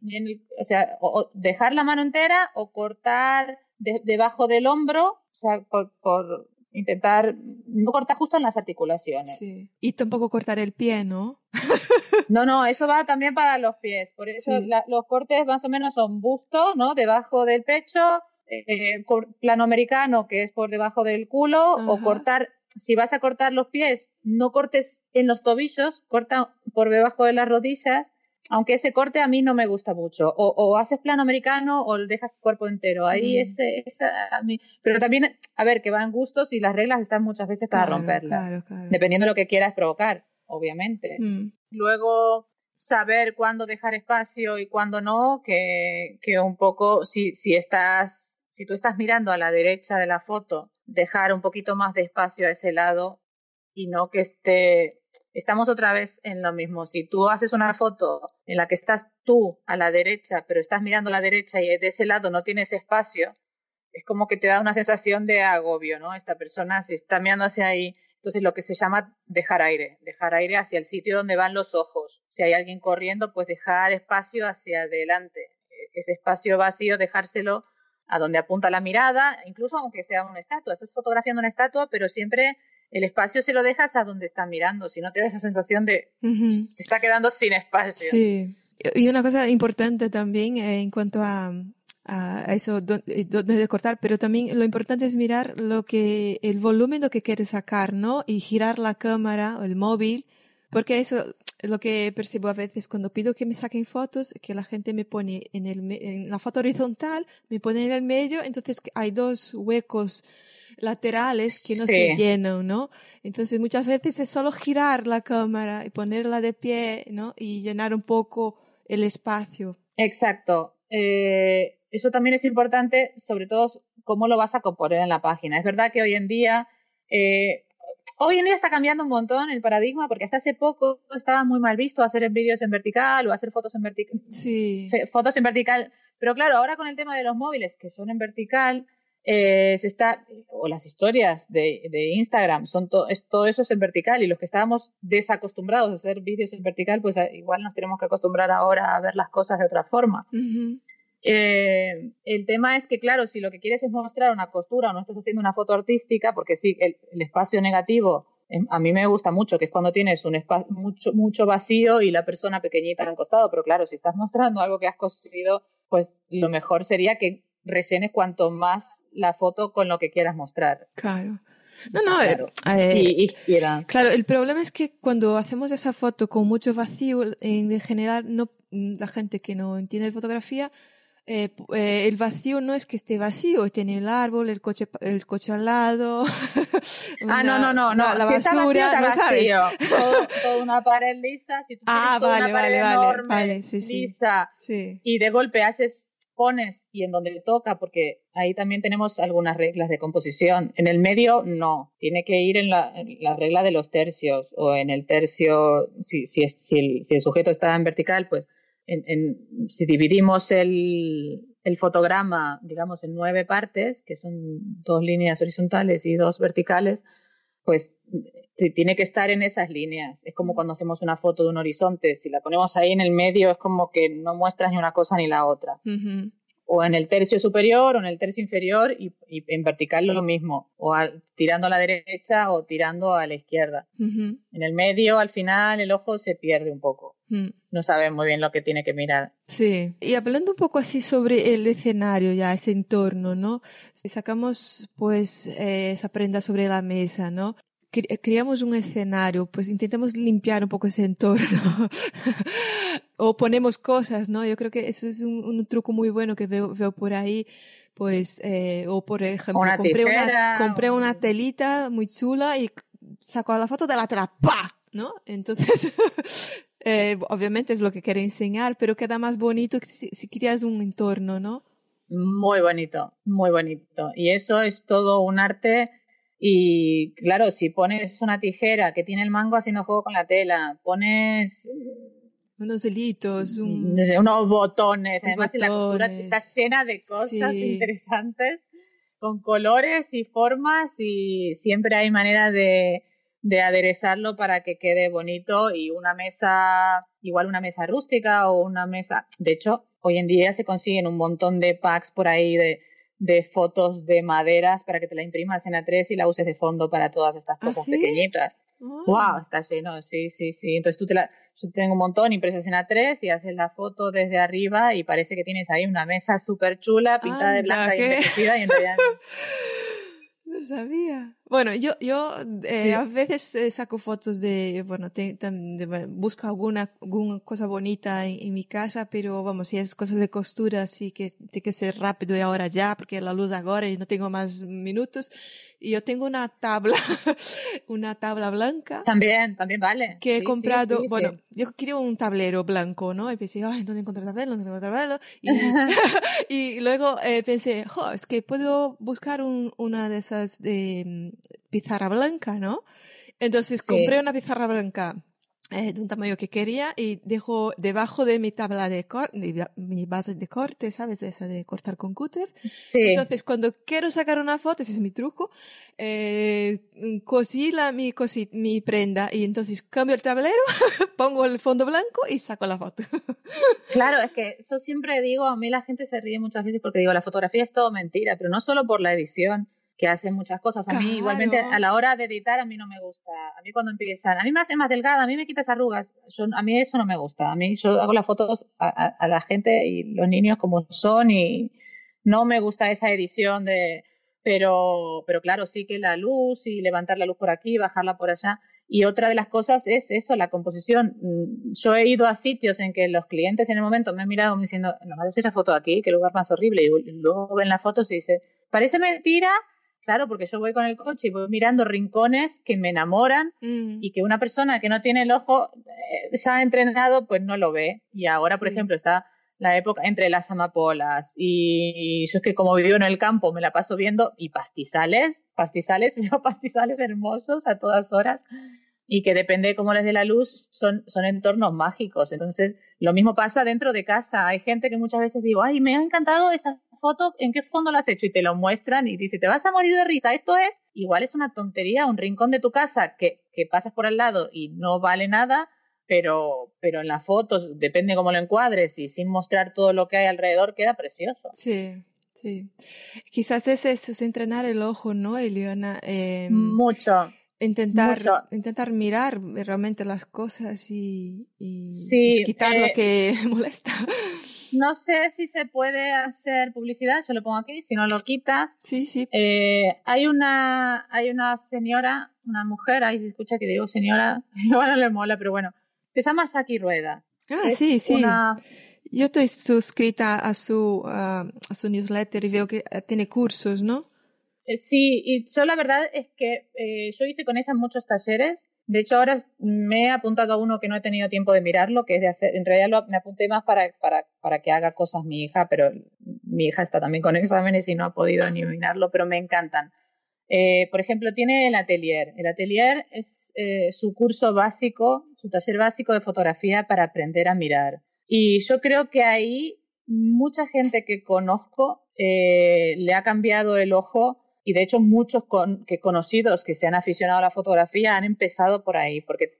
o sea, o, dejar la mano entera o cortar debajo del hombro, o sea, por, por intentar no cortar justo en las articulaciones. Sí. Y tampoco cortar el pie, ¿no? no, no, eso va también para los pies. Por eso los cortes más o menos son busto, ¿no? Debajo del pecho, eh, plano americano, que es por debajo del culo, o cortar, si vas a cortar los pies, no cortes en los tobillos, corta por debajo de las rodillas aunque ese corte a mí no me gusta mucho. O, haces plano americano o dejas cuerpo entero. Ahí mm. ese, a mí. Pero también, a ver, que van gustos y las reglas están muchas veces para romperlas. Dependiendo de lo que quieras provocar, obviamente. Mm. Luego, saber cuándo dejar espacio y cuándo no, que, que un poco, si, si estás, si tú estás mirando a la derecha de la foto, dejar un poquito más de espacio a ese lado y no que esté estamos otra vez en lo mismo. Si tú haces una foto en la que estás tú a la derecha, pero estás mirando a la derecha y de ese lado no tienes espacio, es como que te da una sensación de agobio, ¿no? Esta persona se está mirando hacia ahí. Entonces, lo que se llama dejar aire, dejar aire hacia el sitio donde van los ojos. Si hay alguien corriendo, pues dejar espacio hacia adelante. Ese espacio vacío, dejárselo a donde apunta la mirada, incluso aunque sea una estatua. Estás fotografiando una estatua, pero siempre el espacio se lo dejas a donde está mirando, si no te da esa sensación de se está quedando sin espacio. Sí. Y una cosa importante también eh, en cuanto a, a eso eh, donde cortar, pero también lo importante es mirar lo que el volumen lo que quieres sacar, ¿no? Y girar la cámara o el móvil, porque eso es lo que percibo a veces cuando pido que me saquen fotos, que la gente me pone en, el, en la foto horizontal, me pone en el medio, entonces hay dos huecos laterales que no se llenan, ¿no? Entonces muchas veces es solo girar la cámara y ponerla de pie, ¿no? Y llenar un poco el espacio. Exacto. Eh, eso también es importante, sobre todo cómo lo vas a componer en la página. Es verdad que hoy en día, eh, hoy en día está cambiando un montón el paradigma, porque hasta hace poco estaba muy mal visto hacer vídeos en vertical o hacer fotos en vertical. Sí. Fotos en vertical. Pero claro, ahora con el tema de los móviles que son en vertical, eh, se está, o las historias de, Instagram, son todo eso es en vertical y los que estábamos desacostumbrados a hacer vídeos en vertical, pues igual nos tenemos que acostumbrar ahora a ver las cosas de otra forma. Eh, el tema es que, claro, si lo que quieres es mostrar una costura o no estás haciendo una foto artística, porque sí, el, espacio negativo em, a mí me gusta mucho, que es cuando tienes un espacio mucho, mucho vacío y la persona pequeñita al costado, pero claro, si estás mostrando algo que has conseguido, pues lo mejor sería que resenes cuanto más la foto con lo que quieras mostrar. Claro. No, no, claro. Eh, eh, claro, el problema es que cuando hacemos esa foto con mucho vacío, en general, no, la gente que no entiende fotografía eh, eh, el vacío no es que esté vacío, tiene el árbol, el coche, el coche al lado. ah, no, no, no, no. La si basura, está vacío, está vacío. Todo, una pared lisa, si tú tienes ah, toda una pared enorme, lisa, y de golpe haces, pones y en donde toca, porque ahí también tenemos algunas reglas de composición. En el medio, no. Tiene que ir en la, en la regla de los tercios, o en el tercio, si, si, es, si, el, si el sujeto está en vertical, pues en, si dividimos el, el, fotograma, digamos, en nueve partes, que son dos líneas horizontales y dos verticales, pues tiene que estar en esas líneas. Es como cuando hacemos una foto de un horizonte, si la ponemos ahí en el medio es como que no muestras ni una cosa ni la otra o en el tercio superior o en el tercio inferior y, en vertical lo mismo, o tirando a la derecha o tirando a la izquierda. En el medio, al final, el ojo se pierde un poco. No sabe muy bien lo que tiene que mirar. Sí, y hablando un poco así sobre el escenario, ya ese entorno, ¿no? Si sacamos pues eh, esa prenda sobre la mesa, ¿no? creamos un escenario, pues intentamos limpiar un poco ese entorno o ponemos cosas, ¿no? Yo creo que eso es un, truco muy bueno que veo, veo por ahí, pues, eh, o por ejemplo, compré, una, compré una telita muy chula y saco la foto de la tela, ¡pa! ¿no? Entonces, eh, obviamente es lo que quiero enseñar, pero queda más bonito si, si creas un entorno, ¿no? Muy bonito, muy bonito. Y eso es todo un arte y claro, si pones una tijera que tiene el mango haciendo juego con la tela, pones unos hilitos, unos botones, además la costura está llena de cosas interesantes con colores y formas y siempre hay manera de, de aderezarlo para que quede bonito y una mesa, igual una mesa rústica o una mesa, de hecho, hoy en día se consiguen un montón de packs por ahí de de fotos de maderas para que te la imprimas en A3 y la uses de fondo para todas estas ¿Ah, cosas pequeñitas. ¡Wow! Ah. Está lleno, sí, sí, sí. Entonces tú te la, yo tengo un montón impresas en A3 y haces la foto desde arriba y parece que tienes ahí una mesa súper chula pintada de blanca y envejecida y en realidad... No sabía. Bueno, yo, yo eh, a veces eh, saco fotos de, bueno, busco alguna, alguna cosa bonita en, mi casa, pero vamos, si es cosas de costura, sí que tiene que ser rápido y ahora ya, porque la luz ahora y no tengo más minutos. Y yo tengo una tabla, una tabla blanca. También, también vale. Que he comprado, bueno, yo quería un tablero blanco, ¿no? Y pensé, ay, ¿dónde encontrar tablero? ¿Dónde encontrar tablero? Y, y luego eh, pensé, jo, es que puedo buscar un, una de esas de mm, pizarra blanca, ¿no? Entonces compré una pizarra blanca eh, de un tamaño que quería y dejo debajo de mi tabla de corte, mi base de corte, ¿sabes? Esa de cortar con cúter. Sí. Entonces, cuando quiero sacar una foto, ese es mi truco, eh, cosí la, mi, cosí, mi prenda y entonces cambio el tablero, pongo el fondo blanco y saco la foto. claro, es que yo siempre digo, a mí la gente se ríe muchas veces porque digo, la fotografía es todo mentira, pero no solo por la edición que hacen muchas cosas. A mí igualmente a la hora de editar a mí no me gusta. A mí cuando empiezan, a mí me hace más delgada, a mí me quitas arrugas. a mí eso no me gusta. A mí yo hago las fotos a, la gente y los niños como son y no me gusta esa edición de... Pero, pero claro, sí que la luz y levantar la luz por aquí, bajarla por allá. Y otra de las cosas es eso, la composición. Mm, yo he ido a sitios en que los clientes en el momento me han mirado diciendo, no a hacer la foto aquí, qué lugar más horrible. Y luego ven las fotos y dice, parece mentira, Claro, porque yo voy con el coche y voy mirando rincones que me enamoran mm. y que una persona que no tiene el ojo eh, se ha entrenado, pues no lo ve. Y ahora, por ejemplo, está la época entre las amapolas y, yo es que como vivo en el campo me la paso viendo y pastizales, pastizales, veo pastizales hermosos a todas horas y que depende de cómo les dé la luz, son, son entornos mágicos. Entonces, lo mismo pasa dentro de casa. Hay gente que muchas veces digo, ay, me ha encantado esta foto, ¿en qué fondo lo has hecho? Y te lo muestran y dice, te vas a morir de risa. Esto es, igual es una tontería, un rincón de tu casa que, que pasas por al lado y no vale nada, pero, pero en las fotos, depende cómo lo encuadres y sin mostrar todo lo que hay alrededor, queda precioso. Sí. Sí. Quizás es eso, es entrenar el ojo, ¿no, Eliana? Em, mucho. Intentar, intentar mirar realmente las cosas y, y quitar lo eh, que molesta. No sé si se puede hacer publicidad, yo lo pongo aquí, si no lo quitas. Sí, sí. Eh, hay una hay una señora, una mujer, ahí se escucha que digo señora, igual no le mola, pero bueno, se llama Shaki Rueda. Ah, sí, sí. Yo estoy suscrita a su, a su newsletter y veo que tiene cursos, ¿no? Eh, sí, y yo la verdad es que eh, yo hice con ella muchos talleres. De hecho, ahora me he apuntado a uno que no he tenido tiempo de mirarlo, que es de hacer, en realidad me apunté más para, para, para que haga cosas mi hija, pero mi hija está también con exámenes y no ha podido ni mirarlo, pero me encantan. Eh, por ejemplo, tiene el atelier. El atelier es su curso básico, su taller básico de fotografía para aprender a mirar. Y yo creo que ahí mucha gente que conozco le ha cambiado el ojo y de hecho muchos que conocidos que se han aficionado a la fotografía han empezado por ahí, porque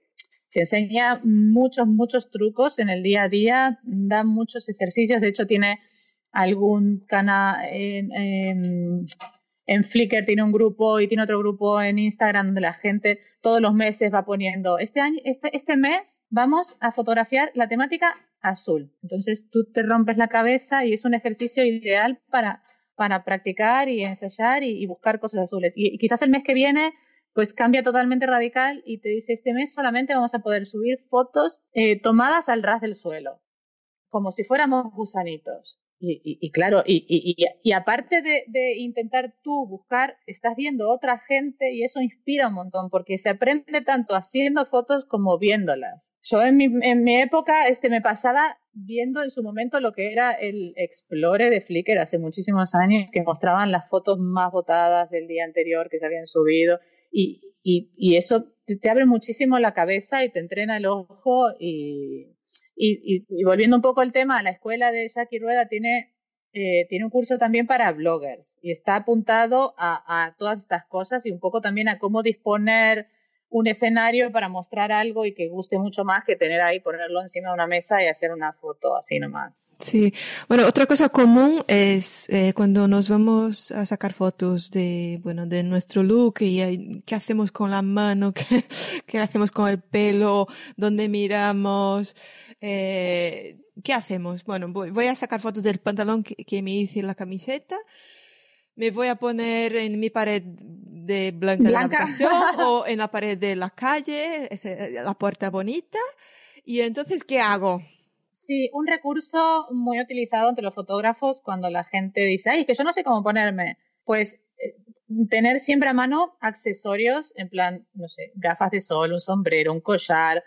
te enseña muchos, muchos trucos en el día a día, da muchos ejercicios, de hecho tiene algún canal en, en, Flickr, tiene un grupo y tiene otro grupo en Instagram donde la gente todos los meses va poniendo, este, año, este, este mes vamos a fotografiar la temática azul. Entonces tú te rompes la cabeza y es un ejercicio ideal para para practicar y ensayar y, buscar cosas azules. Y, quizás el mes que viene pues cambia totalmente radical y te dice este mes solamente vamos a poder subir fotos eh, tomadas al ras del suelo, como si fuéramos gusanitos. Y, claro, y, aparte de, intentar tú buscar, estás viendo otra gente y eso inspira un montón porque se aprende tanto haciendo fotos como viéndolas. Yo en mi, en mi época este, me pasaba viendo en su momento lo que era el Explore de Flickr hace muchísimos años, que mostraban las fotos más votadas del día anterior que se habían subido y, eso te, abre muchísimo la cabeza y te entrena el ojo y, y, volviendo un poco al tema, la escuela de Jackie Rueda tiene, eh, tiene un curso también para bloggers y está apuntado a, a, todas estas cosas y un poco también a cómo disponer un escenario para mostrar algo y que guste mucho más que tener ahí, ponerlo encima de una mesa y hacer una foto así nomás. Sí, bueno, otra cosa común es eh, cuando nos vamos a sacar fotos de, bueno, de nuestro look y qué hacemos con la mano, qué, qué hacemos con el pelo, dónde miramos, eh, ¿qué hacemos? Bueno, voy, a sacar fotos del pantalón que, que me hice la camiseta me voy a poner en mi pared de blanca, blanca. De la o en la pared de la calle, la puerta bonita. Y entonces, ¿qué hago? Sí, un recurso muy utilizado entre los fotógrafos cuando la gente dice, ay, que yo no sé cómo ponerme. Pues eh, tener siempre a mano accesorios, en plan, no sé, gafas de sol, un sombrero, un collar,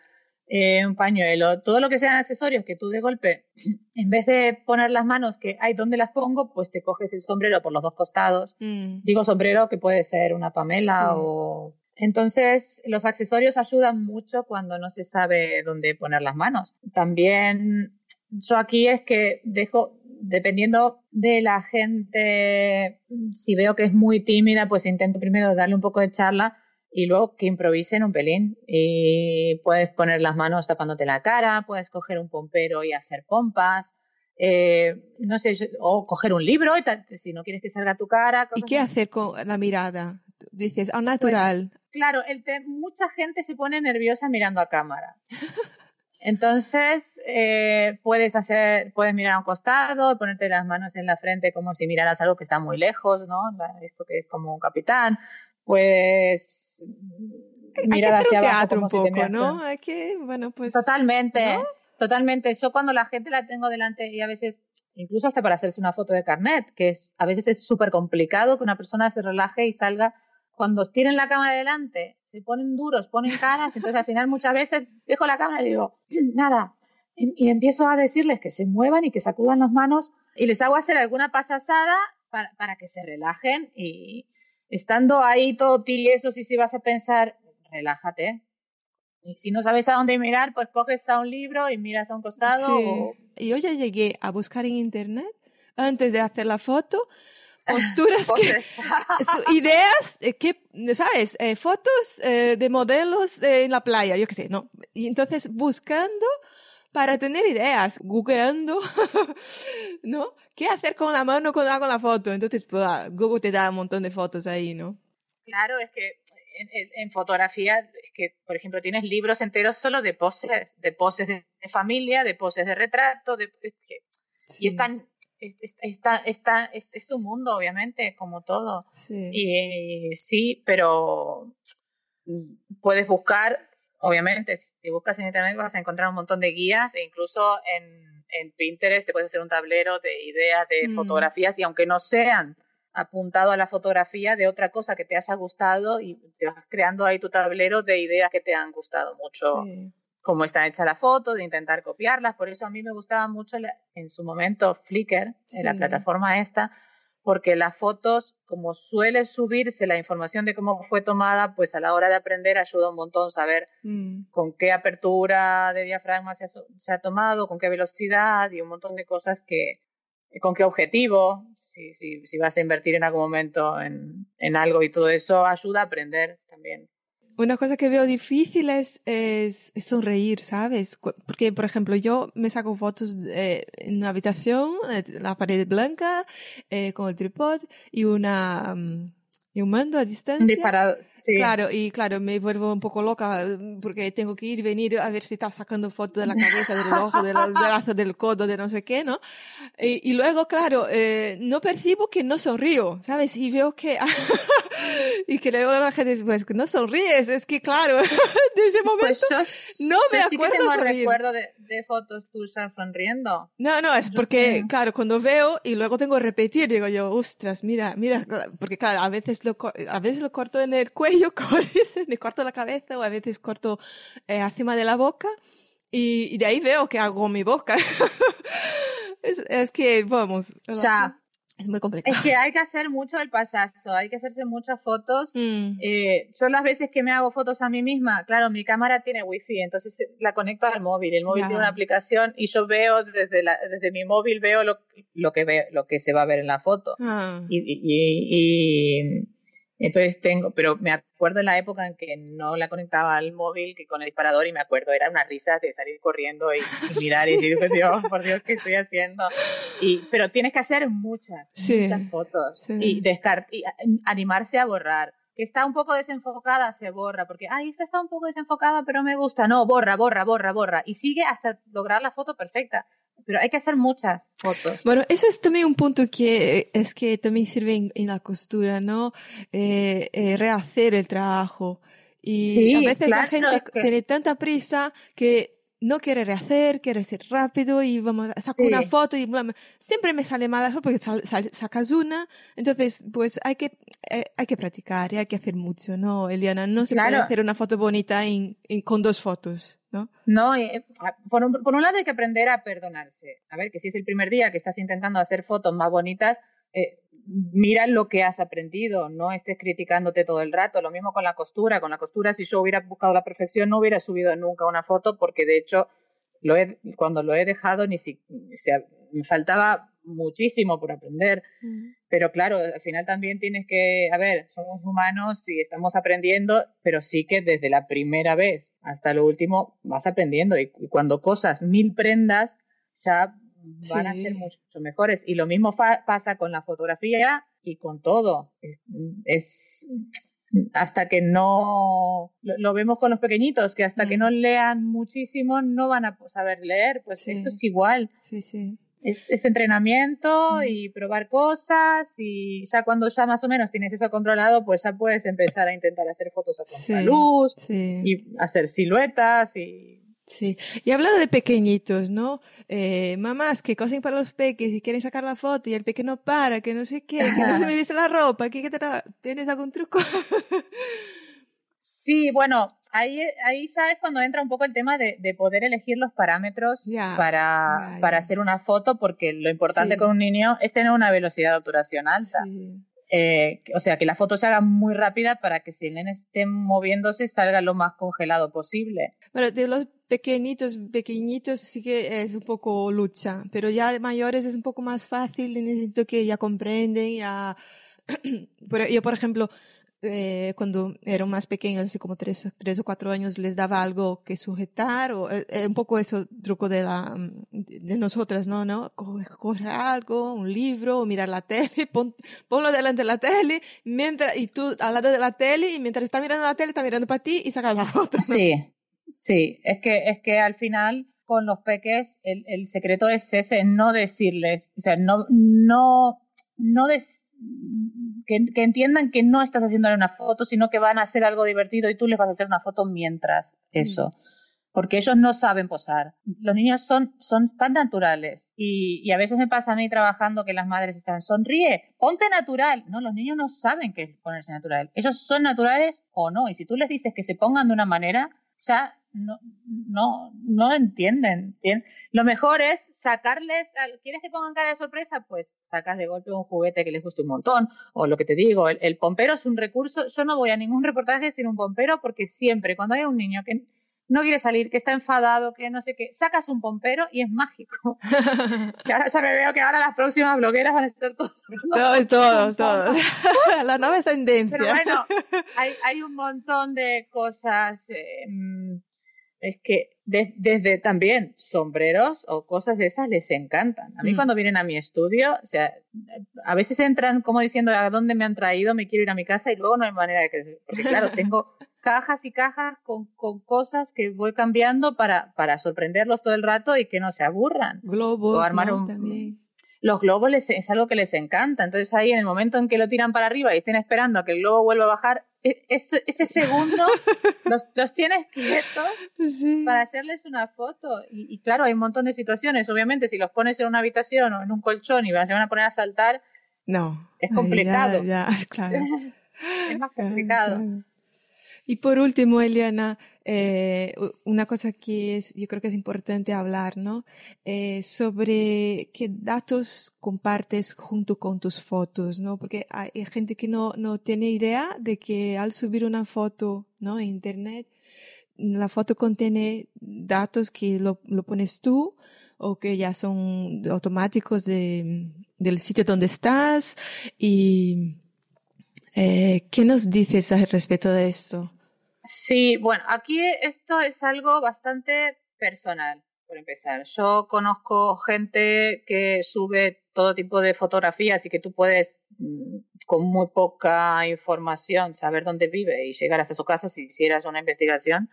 eh, un pañuelo, todo lo que sean accesorios que tú de golpe, en vez de poner las manos que hay donde las pongo, pues te coges el sombrero por los dos costados. Mm. Digo sombrero que puede ser una pamela o Entonces, los accesorios ayudan mucho cuando no se sabe dónde poner las manos. También yo aquí es que dejo, dependiendo de la gente, si veo que es muy tímida, pues intento primero darle un poco de charla y luego que improvisen un pelín. Y puedes poner las manos tapándote la cara, puedes coger un pompero y hacer pompas. Eh, no sé, o coger un libro y si no quieres que salga tu cara. ¿Y qué hacer con la mirada? Dices, al natural. Pues, claro, el mucha gente se pone nerviosa mirando a cámara. Entonces, eh, puedes hacer, puedes mirar a un costado, ponerte las manos en la frente como si miraras algo que está muy lejos, ¿no? Esto que es como un capitán. Pues mirar hacia abajo como un poco, ¿no? Hay que, bueno, pues. Totalmente. Totalmente. Yo cuando la gente la tengo delante y a veces, incluso hasta para hacerse una foto de carnet, que es, a veces es súper complicado que una persona se relaje y salga cuando tienen la cámara delante, se ponen duros, ponen caras, entonces al final muchas veces dejo la cámara y digo, nada, y, empiezo a decirles que se muevan y que sacudan las manos y les hago hacer alguna pasasada para, para que se relajen y estando ahí todo tiesos y si vas a pensar, relájate. Y si no sabes a dónde mirar, pues coges a un libro y miras a un costado. Y yo ya llegué a buscar en internet antes de hacer la foto posturas, que, ideas, eh, que, ¿sabes? Eh, fotos eh, de modelos en la playa, yo qué sé, ¿no? Y entonces buscando para tener ideas, googleando, ¿no? ¿Qué hacer con la mano cuando hago la foto? Entonces, pues, ah, Google te da un montón de fotos ahí, ¿no? Claro, es que en, fotografía, es que, por ejemplo, tienes libros enteros solo de poses, de poses de, familia, de poses de retrato, de, y están está, está, es, es, un mundo, obviamente, como todo. Sí. Y, sí, pero puedes buscar, obviamente, si buscas en internet vas a encontrar un montón de guías e incluso en, en Pinterest te puedes hacer un tablero de ideas de mm. fotografías y aunque no sean apuntado a la fotografía de otra cosa que te haya gustado y te vas creando ahí tu tablero de ideas que te han gustado mucho cómo está hecha la foto, de intentar copiarlas. Por eso a mí me gustaba mucho en su momento Flickr, en la plataforma esta, porque las fotos, como suele subirse la información de cómo fue tomada, pues a la hora de aprender ayuda un montón saber mm. con qué apertura de diafragma se ha, tomado, con qué velocidad y un montón de cosas que, con qué objetivo, si, si, si vas a invertir en algún momento en, en algo y todo eso ayuda a aprender también. Una cosa que veo difícil es, es, sonreír, ¿sabes? Porque, por ejemplo, yo me saco fotos en una habitación, eh, la pared blanca, eh, con el tripod y una, mm, y un mando a distancia. Sí. Claro, y claro, me vuelvo un poco loca porque tengo que ir, venir a ver si está sacando fotos de la cabeza, del ojo, del brazo, del codo, de no sé qué, ¿no? Y, y luego, claro, eh, no percibo que no sonrío, ¿sabes? Y veo que, y que luego la gente dice, pues que no sonríes, es que claro, de ese momento pues no me acuerdo. Sí que tengo recuerdo de, de, fotos tuyas sonriendo. No, no, es porque, claro, cuando veo y luego tengo que repetir, digo yo, ostras, mira, mira, porque claro, a veces a veces lo corto en el cuello, como dices, me corto la cabeza o a veces corto eh, encima de la boca y, de ahí veo que hago mi boca. es, es, que, vamos. Ya. Es muy complicado. Es que hay que hacer mucho el payaso, hay que hacerse muchas fotos. Mm. Eh, son las veces que me hago fotos a mí misma. Claro, mi cámara tiene wifi, entonces la conecto al móvil. El móvil tiene una aplicación y yo veo desde, la, desde mi móvil veo lo, lo que ve, lo que se va a ver en la foto. Ah. y, y, entonces tengo, pero me acuerdo en la época en que no la conectaba al móvil que con el disparador y me acuerdo, era una risa de salir corriendo y, mirar y decir, Dios, por Dios, ¿qué estoy haciendo? Y, pero tienes que hacer muchas, muchas fotos y, y animarse a borrar. Que está un poco desenfocada, se borra, porque, ay, esta está un poco desenfocada, pero me gusta. No, borra, borra, borra, borra. Y sigue hasta lograr la foto perfecta pero hay que hacer muchas fotos. Bueno, eso es también un punto que es que también sirve en, la costura, ¿no? Eh, eh, rehacer el trabajo. Y a veces la gente tiene tanta prisa que no quiere rehacer, quiere ser rápido y vamos a sacar una foto y siempre me sale mal porque sacas una, entonces pues hay que eh, hay que practicar y hay que hacer mucho, ¿no, Eliana? No se puede hacer una foto bonita con dos fotos, ¿no? No, eh, por, un, por un lado hay que aprender a perdonarse. A ver, que si es el primer día que estás intentando hacer fotos más bonitas, eh, mira lo que has aprendido, no estés criticándote todo el rato. Lo mismo con la costura. Con la costura, si yo hubiera buscado la perfección, no hubiera subido nunca una foto porque de hecho lo cuando lo he dejado ni si, me faltaba muchísimo por aprender. Pero claro, al final también tienes que, a ver, somos humanos y estamos aprendiendo, pero sí que desde la primera vez hasta lo último vas aprendiendo. Y, cuando cosas, mil prendas, ya van a ser mucho mejores. Y lo mismo pasa con la fotografía y con todo. Es, hasta que no lo, vemos con los pequeñitos, que hasta que mm. no lean muchísimo no van a saber leer. Pues esto es igual. Sí, sí es, entrenamiento y probar cosas y ya cuando ya más o menos tienes eso controlado, pues ya puedes empezar a intentar hacer fotos a contraluz y hacer siluetas y... Sí, y hablando de pequeñitos, ¿no? Eh, mamás que cosen para los peques y quieren sacar la foto y el peque no para, que no sé qué, que no se me viste la ropa, que, te ¿tienes algún truco? sí, bueno, ahí, ahí sabes cuando entra un poco el tema de, poder elegir los parámetros para, para hacer una foto, porque lo importante con un niño es tener una velocidad de obturación alta. Eh, o sea, que la foto se haga muy rápida para que si el nene esté moviéndose salga lo más congelado posible. Bueno, de los pequeñitos, pequeñitos sí que es un poco lucha, pero ya mayores es un poco más fácil en el sentido que ya comprenden, ya... yo, por ejemplo, eh, cuando eran más pequeños, así como tres, tres, o cuatro años, les daba algo que sujetar, o eh, un poco eso truco de, la, de nosotras, ¿no? ¿no? Coge, algo, un libro, o mirar la tele, ponlo delante de la tele, mientras, y tú al lado de la tele, y mientras está mirando la tele, está mirando para ti y sacas la foto. Sí, sí, es que, es que al final con los peques el, el secreto es ese, no decirles, o sea, no, no, no decirles que, entiendan que no estás haciéndole una foto, sino que van a hacer algo divertido y tú les vas a hacer una foto mientras mm. eso. Porque ellos no saben posar. Los niños son, son tan naturales. Y, a veces me pasa a mí trabajando que las madres están, sonríe, ponte natural. No, los niños no saben qué es ponerse natural. Ellos son naturales o no. Y si tú les dices que se pongan de una manera, ya no, no, no entienden. Lo mejor es sacarles, ¿quieres que pongan cara de sorpresa? Pues sacas de golpe un juguete que les guste un montón, o lo que te digo, el, pompero es un recurso, yo no voy a ningún reportaje sin un pompero porque siempre cuando hay un niño que no quiere salir, que está enfadado, que no sé qué, sacas un pompero y es mágico. que ahora ya me veo que ahora las próximas blogueras van a estar todos. Todos, todos, todos. La nueva tendencia. Pero bueno, hay, hay un montón de cosas. Eh, es que desde también sombreros o cosas de esas les encantan. A mí mm. cuando vienen a mi estudio, o sea, a veces entran como diciendo a dónde me han traído, me quiero ir a mi casa y luego no hay manera de que... Porque claro, tengo cajas y cajas con, con cosas que voy cambiando para, para sorprenderlos todo el rato y que no se aburran. Globos, armar también los globos es algo que les encanta. Entonces ahí en el momento en que lo tiran para arriba y estén esperando a que el globo vuelva a bajar, e, ese segundo los, los, tienes quietos para hacerles una foto. Y, claro, hay un montón de situaciones. Obviamente, si los pones en una habitación o en un colchón y se van a poner a saltar, no, es complicado. claro. es más complicado. Y por último, Eliana, eh, una cosa que es, yo creo que es importante hablar, ¿no? Eh, sobre qué datos compartes junto con tus fotos, ¿no? Porque hay gente que no, no tiene idea de que al subir una foto, ¿no? En Internet, la foto contiene datos que lo, lo pones tú o que ya son automáticos de, del sitio donde estás y eh, ¿qué nos dices al respecto de esto? Sí, bueno, aquí esto es algo bastante personal, por empezar. Yo conozco gente que sube todo tipo de fotografías y que tú puedes, mm, con muy poca información, saber dónde vive y llegar hasta su casa si hicieras una investigación,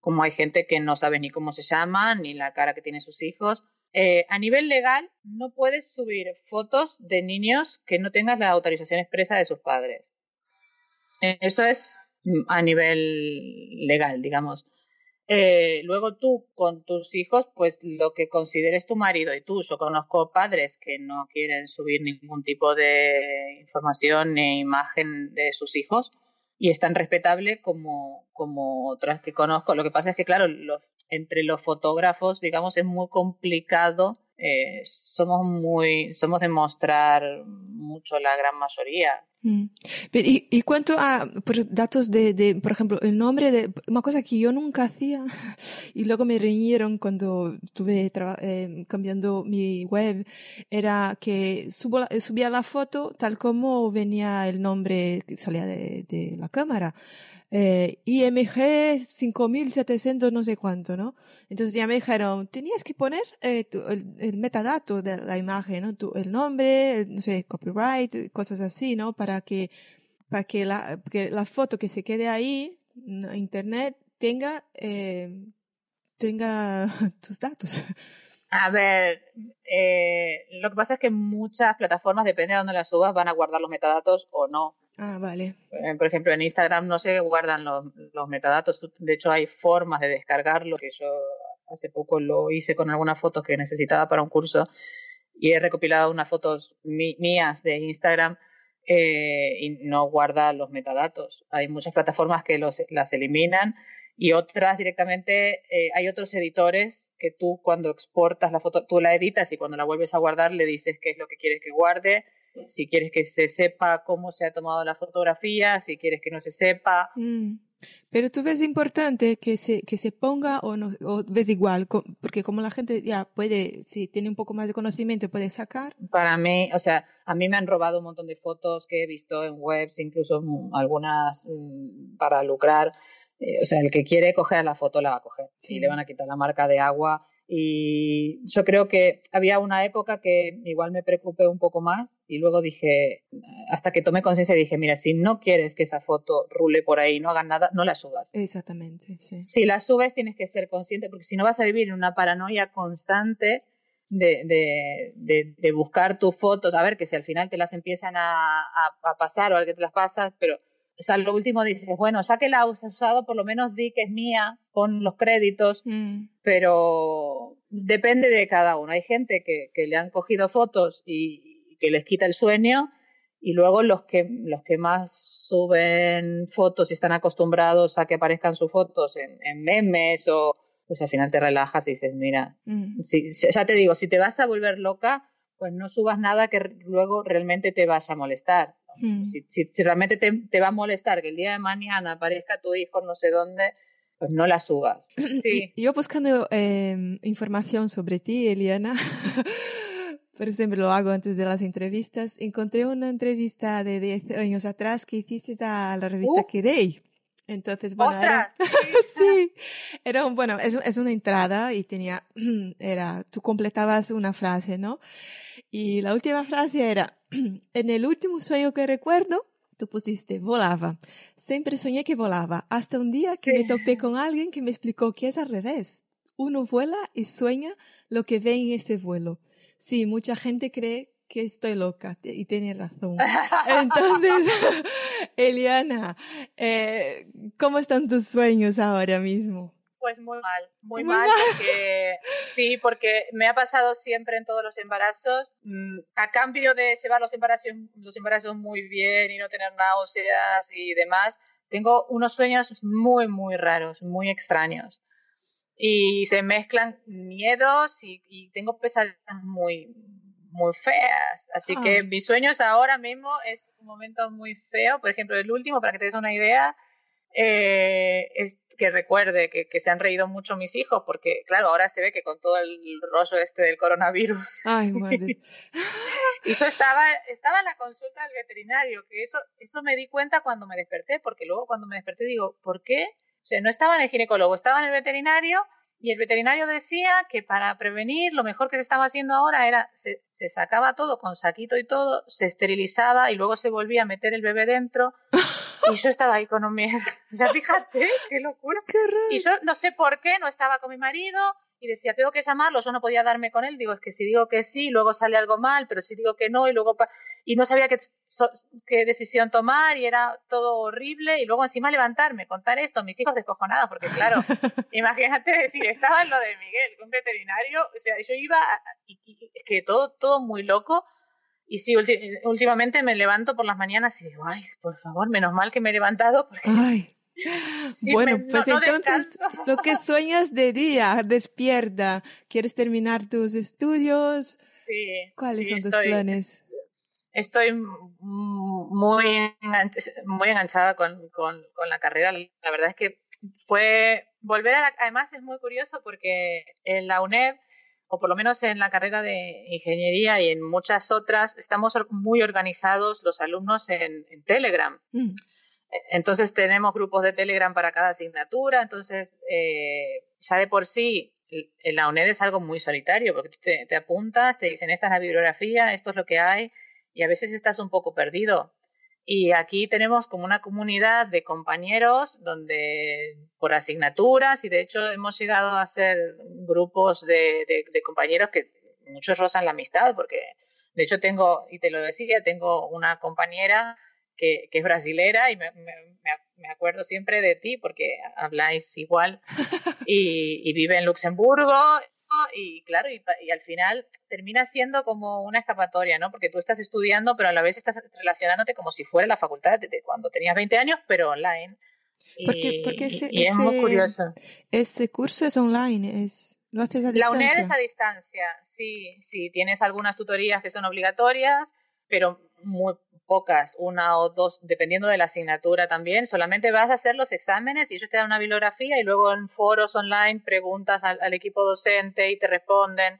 como hay gente que no sabe ni cómo se llama, ni la cara que tienen sus hijos. Eh, a nivel legal, no puedes subir fotos de niños que no tengas la autorización expresa de sus padres. Eso es a nivel legal, digamos. Eh, luego tú con tus hijos, pues lo que consideres tu marido y tú. Yo conozco padres que no quieren subir ningún tipo de información ni imagen de sus hijos y es tan respetable como, como otras que conozco. Lo que pasa es que, claro, entre los fotógrafos, digamos, es muy complicado eh, somos muy, somos de mostrar mucho la gran mayoría. Mm. ¿Y, y cuánto a datos de, de, por ejemplo, el nombre de una cosa que yo nunca hacía y luego me reñieron cuando estuve eh, cambiando mi web era que subo subía la foto tal como venía el nombre que salía de la cámara eh, IMG 5700 no sé cuánto, ¿no? Entonces ya me dijeron, tenías que poner eh, el, metadato de la imagen, ¿no? Tu, el nombre, no sé, copyright, cosas así, ¿no? Para que, para que la, que la foto que se quede ahí internet tenga, eh, tenga tus datos. A ver, eh, lo que pasa es que muchas plataformas, depende de dónde las subas, van a guardar los metadatos o no. Ah, vale. Eh, por ejemplo, en Instagram no se guardan los, los, metadatos. De hecho, hay formas de descargarlo, que yo hace poco lo hice con algunas fotos que necesitaba para un curso y he recopilado unas fotos mías de Instagram eh, y no guarda los metadatos. Hay muchas plataformas que los, las eliminan y otras directamente, eh, hay otros editores que tú cuando exportas la foto, tú la editas y cuando la vuelves a guardar le dices qué es lo que quieres que guarde si quieres que se sepa cómo se ha tomado la fotografía, si quieres que no se sepa. Mm. Pero tú ves importante que se, que se ponga o, no, o ves igual, porque como la gente ya puede, si tiene un poco más de conocimiento, puede sacar. Para mí, o sea, a mí me han robado un montón de fotos que he visto en webs, incluso algunas mm, para lucrar. Eh, o sea, el que quiere coger la foto la va a coger. Sí. Y le van a quitar la marca de agua y yo creo que había una época que igual me preocupé un poco más y luego dije, hasta que tomé conciencia, dije, mira, si no quieres que esa foto rule por ahí, no hagan nada, no la subas. Exactamente, sí. Si la subes tienes que ser consciente, porque si no vas a vivir en una paranoia constante de, de, de, buscar tus fotos, a ver que si al final te las empiezan a, a, pasar o al que te las pasas, pero o sea, lo último dices, bueno, ya que la has usado, por lo menos di que es mía, con los créditos, mm. pero depende de cada uno. Hay gente que, que le han cogido fotos y, que les quita el sueño, y luego los que, los que más suben fotos y están acostumbrados a que aparezcan sus fotos en, en memes o pues al final te relajas y dices, mira, mm. si, ya te digo, si te vas a volver loca, pues no subas nada que luego realmente te vas a molestar. Si, si, realmente te, va a molestar que el día de mañana aparezca tu hijo no sé dónde, pues no la subas. Sí. Yo buscando em, información sobre ti, Eliana, por ejemplo, lo hago antes de las entrevistas, encontré una entrevista de 10 años atrás que hiciste a la revista uh. Entonces, bueno, ¡Ostras! Era, sí, era un, bueno, es, es, una entrada y tenía, era, tú completabas una frase, ¿no? Y la última frase era, en el último sueño que recuerdo, tú pusiste, volaba. Siempre soñé que volaba, hasta un día que me topé con alguien que me explicó que es al revés. Uno vuela y sueña lo que ve en ese vuelo. Sí, mucha gente cree que estoy loca y tiene razón. Entonces, Eliana, eh, ¿cómo están tus sueños ahora mismo? Pues muy mal, muy, mal, porque sí, porque me ha pasado siempre en todos los embarazos. Mm, a cambio de llevar los embarazos, los embarazos muy bien y no tener náuseas y demás, tengo unos sueños muy, muy raros, muy extraños. Y se mezclan miedos y, tengo pesadillas muy, muy feas. Así que ah. mis sueños ahora mismo es un momento muy feo. Por ejemplo, el último, para que te des una idea, eh, es que recuerde que, que, se han reído mucho mis hijos, porque claro, ahora se ve que con todo el rollo este del coronavirus. Ay, madre. y eso estaba, estaba en la consulta del veterinario, que eso, eso me di cuenta cuando me desperté, porque luego cuando me desperté digo, ¿por qué? O sea, no estaba en el ginecólogo, estaba en el veterinario y el veterinario decía que para prevenir lo mejor que se estaba haciendo ahora era se, se, sacaba todo con saquito y todo, se esterilizaba y luego se volvía a meter el bebé dentro. Y yo estaba ahí con un miedo. O sea, fíjate, qué locura. Qué y yo no sé por qué no estaba con mi marido y decía, tengo que llamarlo, yo no podía darme con él. Digo, es que si digo que sí, luego sale algo mal, pero si digo que no, y luego. Y no sabía qué, qué decisión tomar, y era todo horrible. Y luego encima levantarme, contar esto, mis hijos descojonados, porque claro, imagínate decir, estaba en lo de Miguel, un veterinario, o sea, yo iba, y, es que todo, todo muy loco. Y sí, últimamente me levanto por las mañanas y digo, ay, por favor, menos mal que me he levantado, porque. Ay bueno, pues entonces lo que sueñas de día, despierta. ¿Quieres terminar tus estudios? Sí. ¿Cuáles son tus planes? Estoy muy, muy enganchada con, con, con, la carrera. La verdad es que fue volver a además es muy curioso porque en la UNED o por lo menos en la carrera de ingeniería y en muchas otras, estamos muy organizados los alumnos en, Telegram. Mm. Entonces tenemos grupos de Telegram para cada asignatura, entonces eh, ya de por sí la UNED es algo muy solitario, porque te, te, apuntas, te dicen esta es la bibliografía, esto es lo que hay, y a veces estás un poco perdido. Y aquí tenemos como una comunidad de compañeros donde por asignaturas y de hecho hemos llegado a ser grupos de, de, compañeros que muchos rozan la amistad porque de hecho tengo, y te lo decía, tengo una compañera que, que es brasilera y me, me, acuerdo siempre de ti porque habláis igual y, y vive en Luxemburgo y claro, y, al final termina siendo como una escapatoria, ¿no? Porque tú estás estudiando, pero a la vez estás relacionándote como si fuera la facultad de, cuando tenías 20 años, pero online. Porque, porque ese, y es muy curioso. Ese curso es online, es, lo haces a distancia. La UNED es a distancia, sí, sí. Tienes algunas tutorías que son obligatorias, pero muy pocas, una o dos, dependiendo de la asignatura también. Solamente vas a hacer los exámenes y ellos te dan una bibliografía y luego en foros online preguntas al, equipo docente y te responden.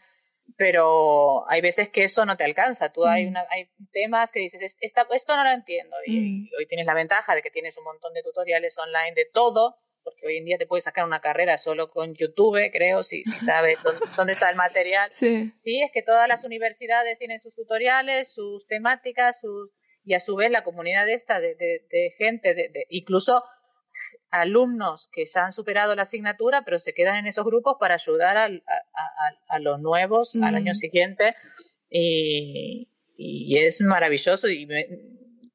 Pero hay veces que eso no te alcanza. Tú hay, mm. una, hay temas que dices, esto no lo entiendo. Y, mm. hoy tienes la ventaja de que tienes un montón de tutoriales online de todo porque hoy en día te puedes sacar una carrera solo con YouTube, creo, si, si sabes dónde, está el material. Sí. sí, es que todas las universidades tienen sus tutoriales, sus temáticas, sus y a su vez la comunidad esta de, de, gente, de, incluso alumnos que ya han superado la asignatura, pero se quedan en esos grupos para ayudar a, a, los nuevos al año siguiente. Y, y, es maravilloso y,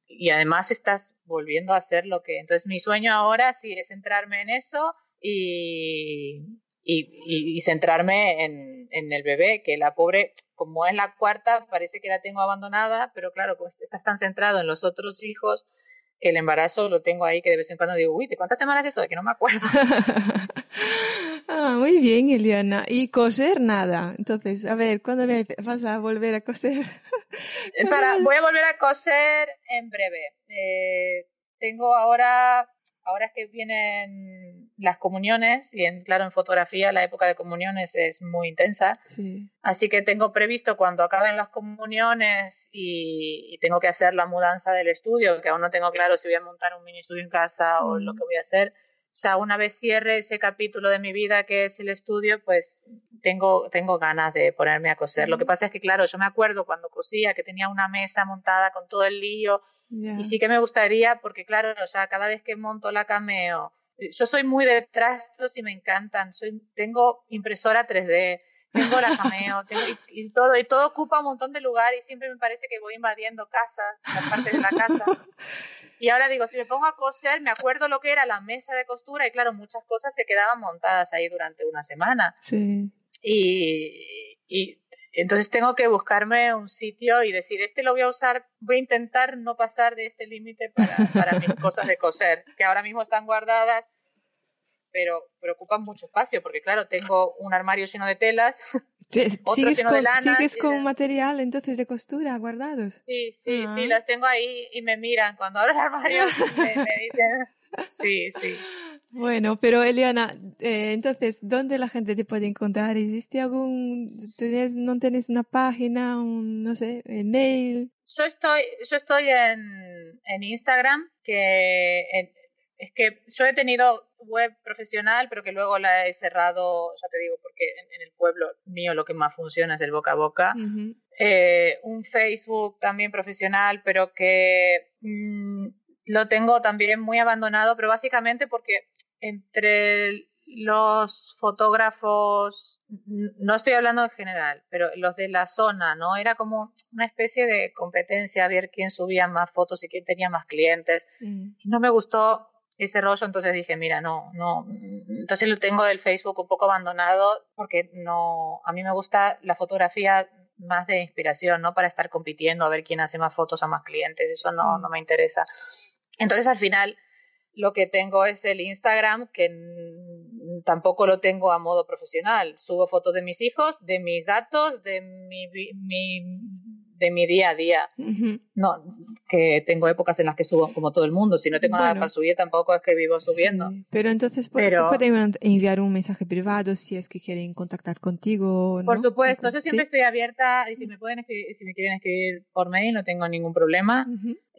y además estás volviendo a hacer lo que... Entonces mi sueño ahora sí es centrarme en eso y, y, centrarme en, en, el bebé, que la pobre, como es la cuarta, parece que la tengo abandonada, pero claro, pues estás tan centrado en los otros hijos que el embarazo lo tengo ahí que de vez en cuando digo, uy, ¿de cuántas semanas esto? De que no me acuerdo. ah, muy bien, Eliana. Y coser nada. Entonces, a ver, ¿cuándo vas a volver a coser? Eh, para, voy a volver a coser en breve. Eh, tengo ahora ahora es que vienen las comuniones y en, claro, en fotografía la época de comuniones es muy intensa. Así que tengo previsto cuando acaben las comuniones y, tengo que hacer la mudanza del estudio, que aún no tengo claro si voy a montar un mini estudio en casa o lo que voy a hacer. O sea, una vez cierre ese capítulo de mi vida que es el estudio, pues tengo, tengo ganas de ponerme a coser. Lo que pasa es que, claro, yo me acuerdo cuando cosía que tenía una mesa montada con todo el lío y sí que me gustaría, porque claro, o sea, cada vez que monto la cameo, yo soy muy de trastos y me encantan. Soy, tengo impresora 3D, tengo la cameo, y, todo, y todo ocupa un montón de lugar y siempre me parece que voy invadiendo casas, la parte de la casa. Y ahora digo, si me pongo a coser, me acuerdo lo que era la mesa de costura y claro, muchas cosas se quedaban montadas ahí durante una semana. Sí. Y, y entonces tengo que buscarme un sitio y decir, este lo voy a usar, voy a intentar no pasar de este límite para, para mis cosas de coser, que ahora mismo están guardadas, pero preocupan mucho espacio, porque claro, tengo un armario lleno de telas, otro lleno de lanas. ¿Sigues con material entonces de costura guardados? Sí, sí, sí, ah. las tengo ahí y me miran cuando abro el armario, me, me dicen, sí, sí. Bueno, pero Eliana, eh, entonces, ¿dónde la gente te puede encontrar? ¿Existe algún, tienes, no tienes una página, un, no sé, email? Yo estoy, yo estoy en, en Instagram, que es que yo he tenido web profesional, pero que luego la he cerrado, ya te digo, porque en, el pueblo mío lo que más funciona es el boca a boca. Eh, un Facebook también profesional, pero que mm, lo tengo también muy abandonado, pero básicamente porque entre los fotógrafos, no estoy hablando en general, pero los de la zona, ¿no? Era como una especie de competencia, a ver quién subía más fotos y quién tenía más clientes. Mm. No me gustó ese rollo, entonces dije, mira, no, no. Entonces lo tengo el Facebook un poco abandonado porque no, a mí me gusta la fotografía más de inspiración, no para estar compitiendo a ver quién hace más fotos a más clientes, eso no, no me interesa. Entonces al final lo que tengo es el Instagram, que tampoco lo tengo a modo profesional. Subo fotos de mis hijos, de mis gatos, de mi, mi de mi día a día. No, que tengo épocas en las que subo como todo el mundo. Si no tengo nada para subir, tampoco es que vivo subiendo. pero entonces pueden enviar un mensaje privado si es que quieren contactar contigo. Por supuesto, yo siempre estoy abierta y si me pueden si me quieren escribir por mail no tengo ningún problema.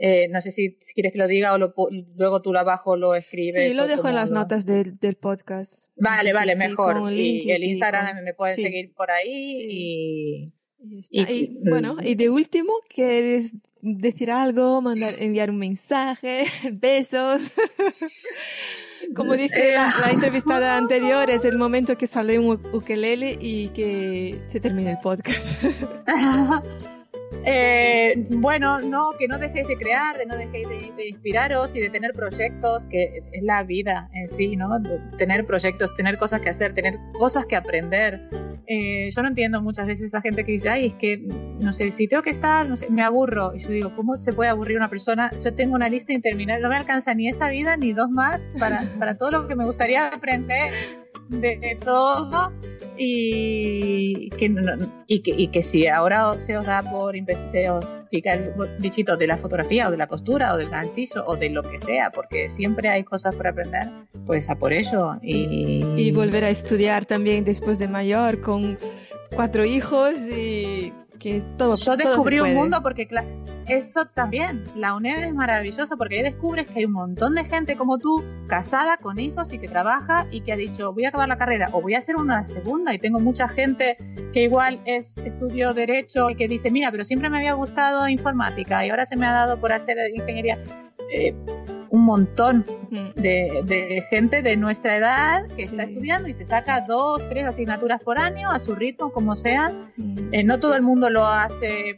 Eh, no sé si, quieres que lo diga o luego tú lo abajo lo escribes. Sí, lo dejo en las notas del, del podcast. Vale, vale, mejor. Y el Instagram me pueden seguir por ahí y y, bueno, y de último, ¿quieres decir algo, mandar, enviar un mensaje, besos? Como dice la, entrevistada anterior, es el momento que sale un ukelele y que se termine el podcast. Eh, bueno, no, que no dejéis de crear, de no dejéis de, inspiraros y de tener proyectos, que es la vida en sí, ¿no? tener proyectos, tener cosas que hacer, tener cosas que aprender. Eh, yo no entiendo muchas veces a gente que dice, ay, es que, no sé, si tengo que estar, no sé, me aburro. Y yo digo, ¿cómo se puede aburrir una persona? Yo tengo una lista interminable, no me alcanza ni esta vida ni dos más para, para todo lo que me gustaría aprender de, todo. Y que, y, que, y que si ahora se os da por se os pica el bichito de la fotografía o de la costura o del ganchizo o de lo que sea, porque siempre hay cosas por aprender, pues a por ello. Y, y volver a estudiar también después de mayor con cuatro hijos y que todo. Yo descubrí un mundo porque eso también, la UNED es maravilloso porque ahí descubres que hay un montón de gente como tú, casada con hijos y que trabaja y que ha dicho voy a acabar la carrera o voy a hacer una segunda y tengo mucha gente que igual es estudio derecho y que dice mira pero siempre me había gustado informática y ahora se me ha dado por hacer ingeniería. Eh, un montón de, gente de nuestra edad que está estudiando y se saca dos, tres asignaturas por año a su ritmo, como sea. Eh, no todo el mundo lo hace,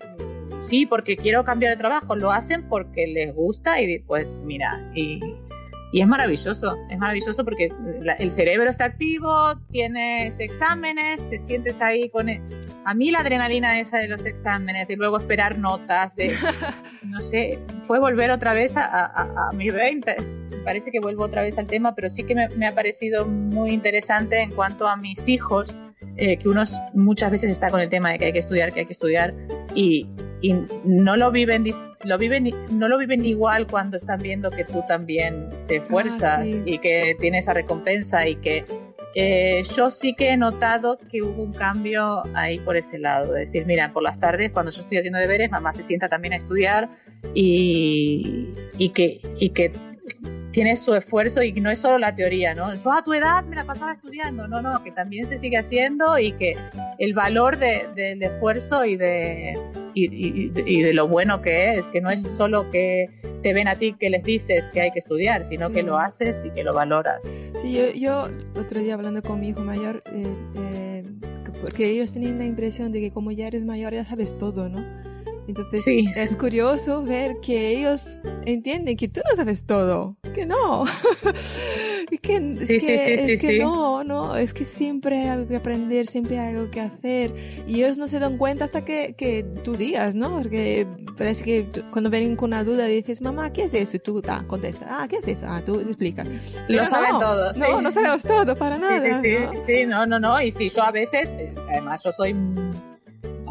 sí, porque quiero cambiar de trabajo, lo hacen porque les gusta y pues mira, y y es maravilloso, es maravilloso porque el cerebro está activo, tienes exámenes, te sientes ahí con... E, a mí la adrenalina esa de los exámenes, de luego esperar notas, de... No sé, fue volver otra vez a, a, a mi 20. Parece que vuelvo otra vez al tema, pero sí que me, me ha parecido muy interesante en cuanto a mis hijos, eh, que uno muchas veces está con el tema de que hay que estudiar, que hay que estudiar, y, y no lo viven, lo viven, no lo viven igual cuando están viendo que tú también te ah, fuerzas y que tienes esa recompensa y que eh, yo sí que he notado que hubo un cambio ahí por ese lado, de decir, mira, por las tardes cuando yo estoy haciendo deberes, mamá se sienta también a estudiar y, y que, y que tiene su esfuerzo y no es solo la teoría, ¿no? Yo a tu edad me la pasaba estudiando, no, no, que también se sigue haciendo y que el valor del esfuerzo y de, y, de lo bueno que es, que no es solo que te ven a ti que les dices que hay que estudiar, sino que lo haces y que lo valoras. Sí, yo, yo otro día hablando con mi hijo mayor, eh, eh, porque ellos tenían la impresión de que como ya eres mayor ya sabes todo, ¿no? Entonces es curioso ver que ellos entienden que tú no sabes todo, que no. que, sí, sí, sí, sí, no, no, es que siempre hay algo que aprender, siempre hay algo que hacer y ellos no se dan cuenta hasta que, que tú digas, ¿no? Porque parece que cuando ven con una duda dices, mamá, ¿qué es eso? Y tú ah, contestas, ah, ¿qué es eso? Ah, tú explicas. Lo saben todos. No, no sabemos todo para nada. Sí, sí, sí, sí, no, no, no, y si yo a veces, eh, además yo soy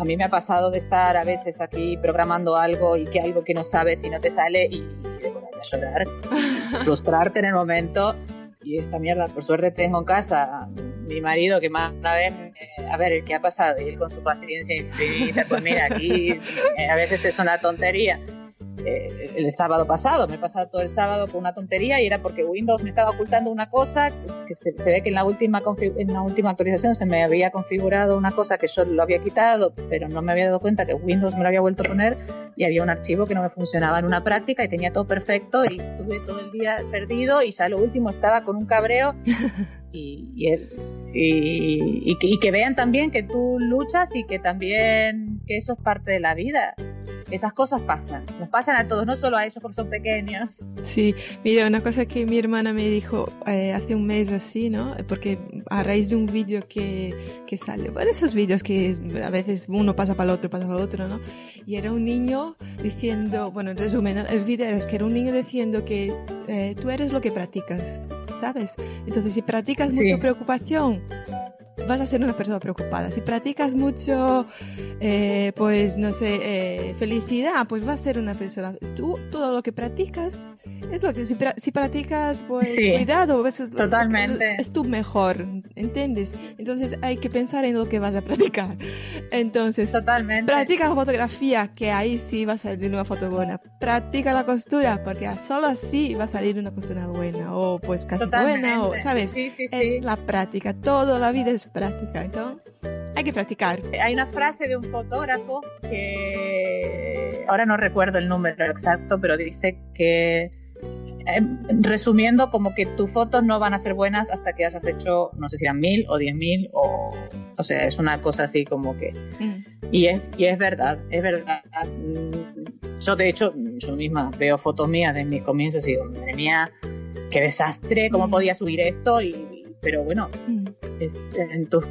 a mí me ha pasado de estar a veces aquí programando algo y que algo que no sabes y no te sale y, de ponerte a llorar, frustrarte en el momento. Y esta mierda, por suerte tengo en casa mi marido que más una vez, a ver, ¿qué ha pasado? Y él con su paciencia infinita, pues mira, aquí eh, a veces es una tontería eh, el sábado pasado. Me he pasado todo el sábado con una tontería y era porque Windows me estaba ocultando una cosa que se, ve que en la, última en la última actualización se me había configurado una cosa que yo lo había quitado, pero no me había dado cuenta que Windows me lo había vuelto a poner y había un archivo que no me funcionaba en una práctica y tenía todo perfecto y estuve todo el día perdido y ya lo último estaba con un cabreo y, y, y, y, que vean también que tú luchas y que también que eso es parte de la vida esas cosas pasan, nos pasan a todos, no solo a ellos porque son pequeños. Sí, mira, una cosa que mi hermana me dijo eh, hace un mes así, ¿no? Porque a raíz de un vídeo que, que sale, bueno, esos vídeos que a veces uno pasa para el otro, pasa para el otro, ¿no? Y era un niño diciendo, bueno, en resumen, el vídeo es que era un niño diciendo que eh, tú eres lo que practicas, ¿sabes? Entonces, si practicas mucha preocupación, vas a ser una persona preocupada. Si practicas mucho, eh, pues no sé, eh, felicidad, pues vas a ser una persona. Tú, todo lo que practicas, es lo que, si, si practicas, pues cuidado, es, totalmente. Es, tu mejor, ¿entiendes? Entonces hay que pensar en lo que vas a practicar. Entonces, totalmente. practica fotografía, que ahí sí va a salir una foto buena. Practica la costura, porque solo así va a salir una costura buena, o pues casi buena, o, ¿sabes? Sí, sí, es la práctica, toda la vida es práctica, entonces hay que practicar. Hay una frase de un fotógrafo que ahora no recuerdo el número exacto, pero dice que eh, resumiendo como que tus fotos no van a ser buenas hasta que hayas hecho, no sé si eran mil o diez mil o, o sea, es una cosa así como que... Mm. Y, es, y es verdad, es verdad. Mm, yo de hecho, yo misma veo fotos mías de mis comienzos y digo, madre mía, qué desastre, cómo mm. podía subir esto, y, pero bueno, es, en tu,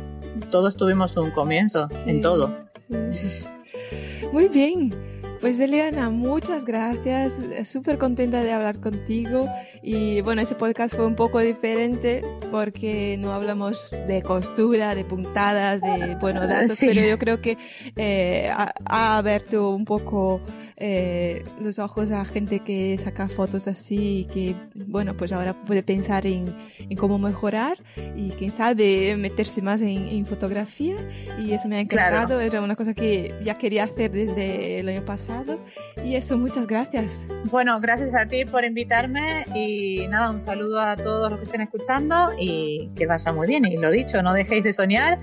todos tuvimos un comienzo, en todo. Muy bien. Pues Eliana, muchas gracias. Súper contenta de hablar contigo. Y bueno, ese podcast fue un poco diferente porque no hablamos de costura, de puntadas, de bueno, datos, pero yo creo que eh, ha, abierto un poco eh, los ojos a gente que saca fotos así y que, bueno, pues ahora puede pensar en, en cómo mejorar y quién sabe meterse más en, fotografía. Y eso me ha encantado. Era una cosa que ya quería hacer desde el año pasado. Y eso, muchas gracias. Bueno, gracias a ti por invitarme y nada, un saludo a todos los que estén escuchando y que vaya muy bien. Y lo dicho, no dejéis de soñar,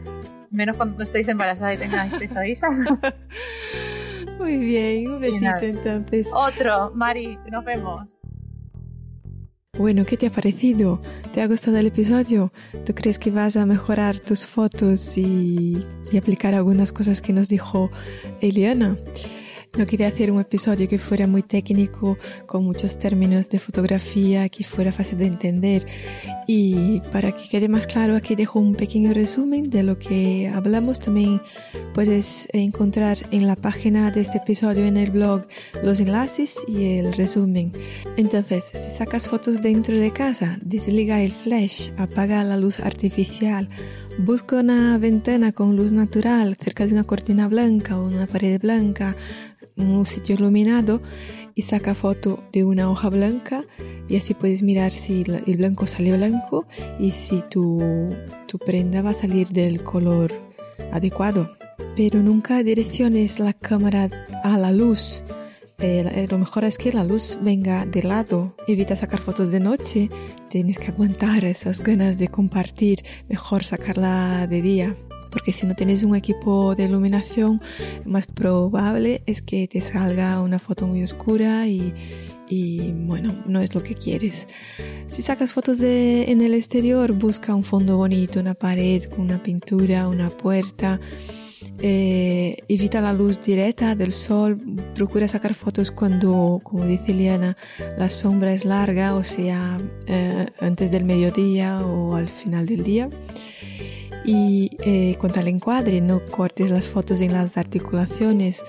menos cuando estéis embarazadas y tengáis pesadillas. Muy bien, un besito entonces. Otro, Mari, nos vemos. Bueno, ¿qué te ha parecido? ¿Te ha gustado el episodio? ¿Tú crees que vas a mejorar tus fotos y, y aplicar algunas cosas que nos dijo Eliana? No quería hacer un episodio que fuera muy técnico, con muchos términos de fotografía, que fuera fácil de entender. Y para que quede más claro, aquí dejo un pequeño resumen de lo que hablamos. También puedes encontrar en la página de este episodio en el blog los enlaces y el resumen. Entonces, si sacas fotos dentro de casa, desliga el flash, apaga la luz artificial, Busca una ventana con luz natural cerca de una cortina blanca o una pared blanca un sitio iluminado y saca foto de una hoja blanca y así puedes mirar si el blanco sale blanco y si tu, tu prenda va a salir del color adecuado. Pero nunca direcciones la cámara a la luz. Eh, lo mejor es que la luz venga de lado. Evita sacar fotos de noche. Tienes que aguantar esas ganas de compartir. Mejor sacarla de día porque si no tienes un equipo de iluminación, más probable es que te salga una foto muy oscura y, y bueno, no es lo que quieres. Si sacas fotos de, en el exterior, busca un fondo bonito, una pared con una pintura, una puerta. Eh, evita la luz directa del sol, procura sacar fotos cuando, como dice Liana, la sombra es larga, o sea, eh, antes del mediodía o al final del día. Y eh, cuanto al encuadre, no cortes las fotos en las articulaciones.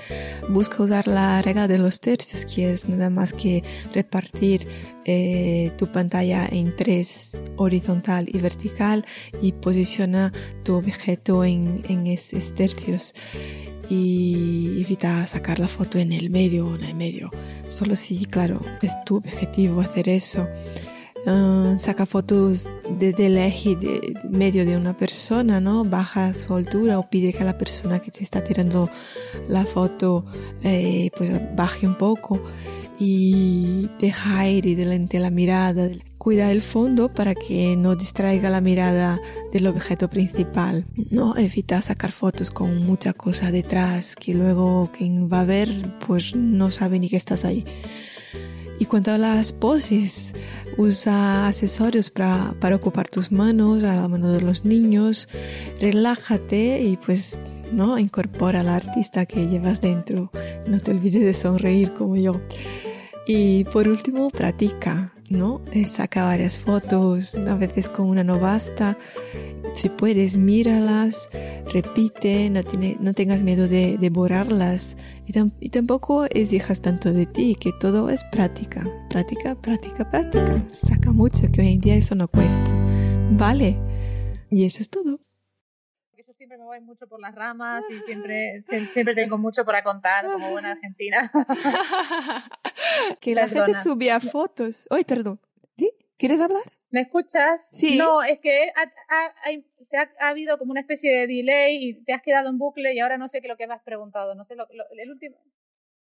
Busca usar la regla de los tercios, que es nada más que repartir eh, tu pantalla en tres, horizontal y vertical, y posiciona tu objeto en, en esos tercios. Y evita sacar la foto en el medio o en el medio. Solo si, claro, es tu objetivo hacer eso. Ah, saca fotos desde el eje de, medio de una persona, ¿no? Baja su altura o pide que la persona que te está tirando la foto eh, pues baje un poco y deja aire delante de la mirada. Cuida el fondo para que no distraiga la mirada del objeto principal. No evita sacar fotos con mucha cosa detrás que luego quien va a ver pues no sabe ni que estás ahí. Y cuanto a las poses, usa accesorios para, para ocupar tus manos, a la mano de los niños, relájate y pues no incorpora al artista que llevas dentro. No te olvides de sonreír como yo. Y por último, practica, ¿no? Eh, saca varias fotos, a veces con una no basta. si puedes, míralas, repite, no, tiene, no tengas miedo de, de borrarlas y, y, tampoco exijas tanto de ti, que todo es práctica, práctica, práctica, práctica. Saca mucho, que hoy en día eso no cuesta. Vale. Y eso es todo me voy mucho por las ramas y siempre, siempre tengo mucho para contar como buena argentina. que la gente subía fotos. Ay, perdón. ¿Quieres hablar? ¿Me escuchas? Sí. No, es que se ha, habido como una especie de delay y te has quedado en bucle y ahora no sé qué es lo que me has preguntado. No sé lo, el último.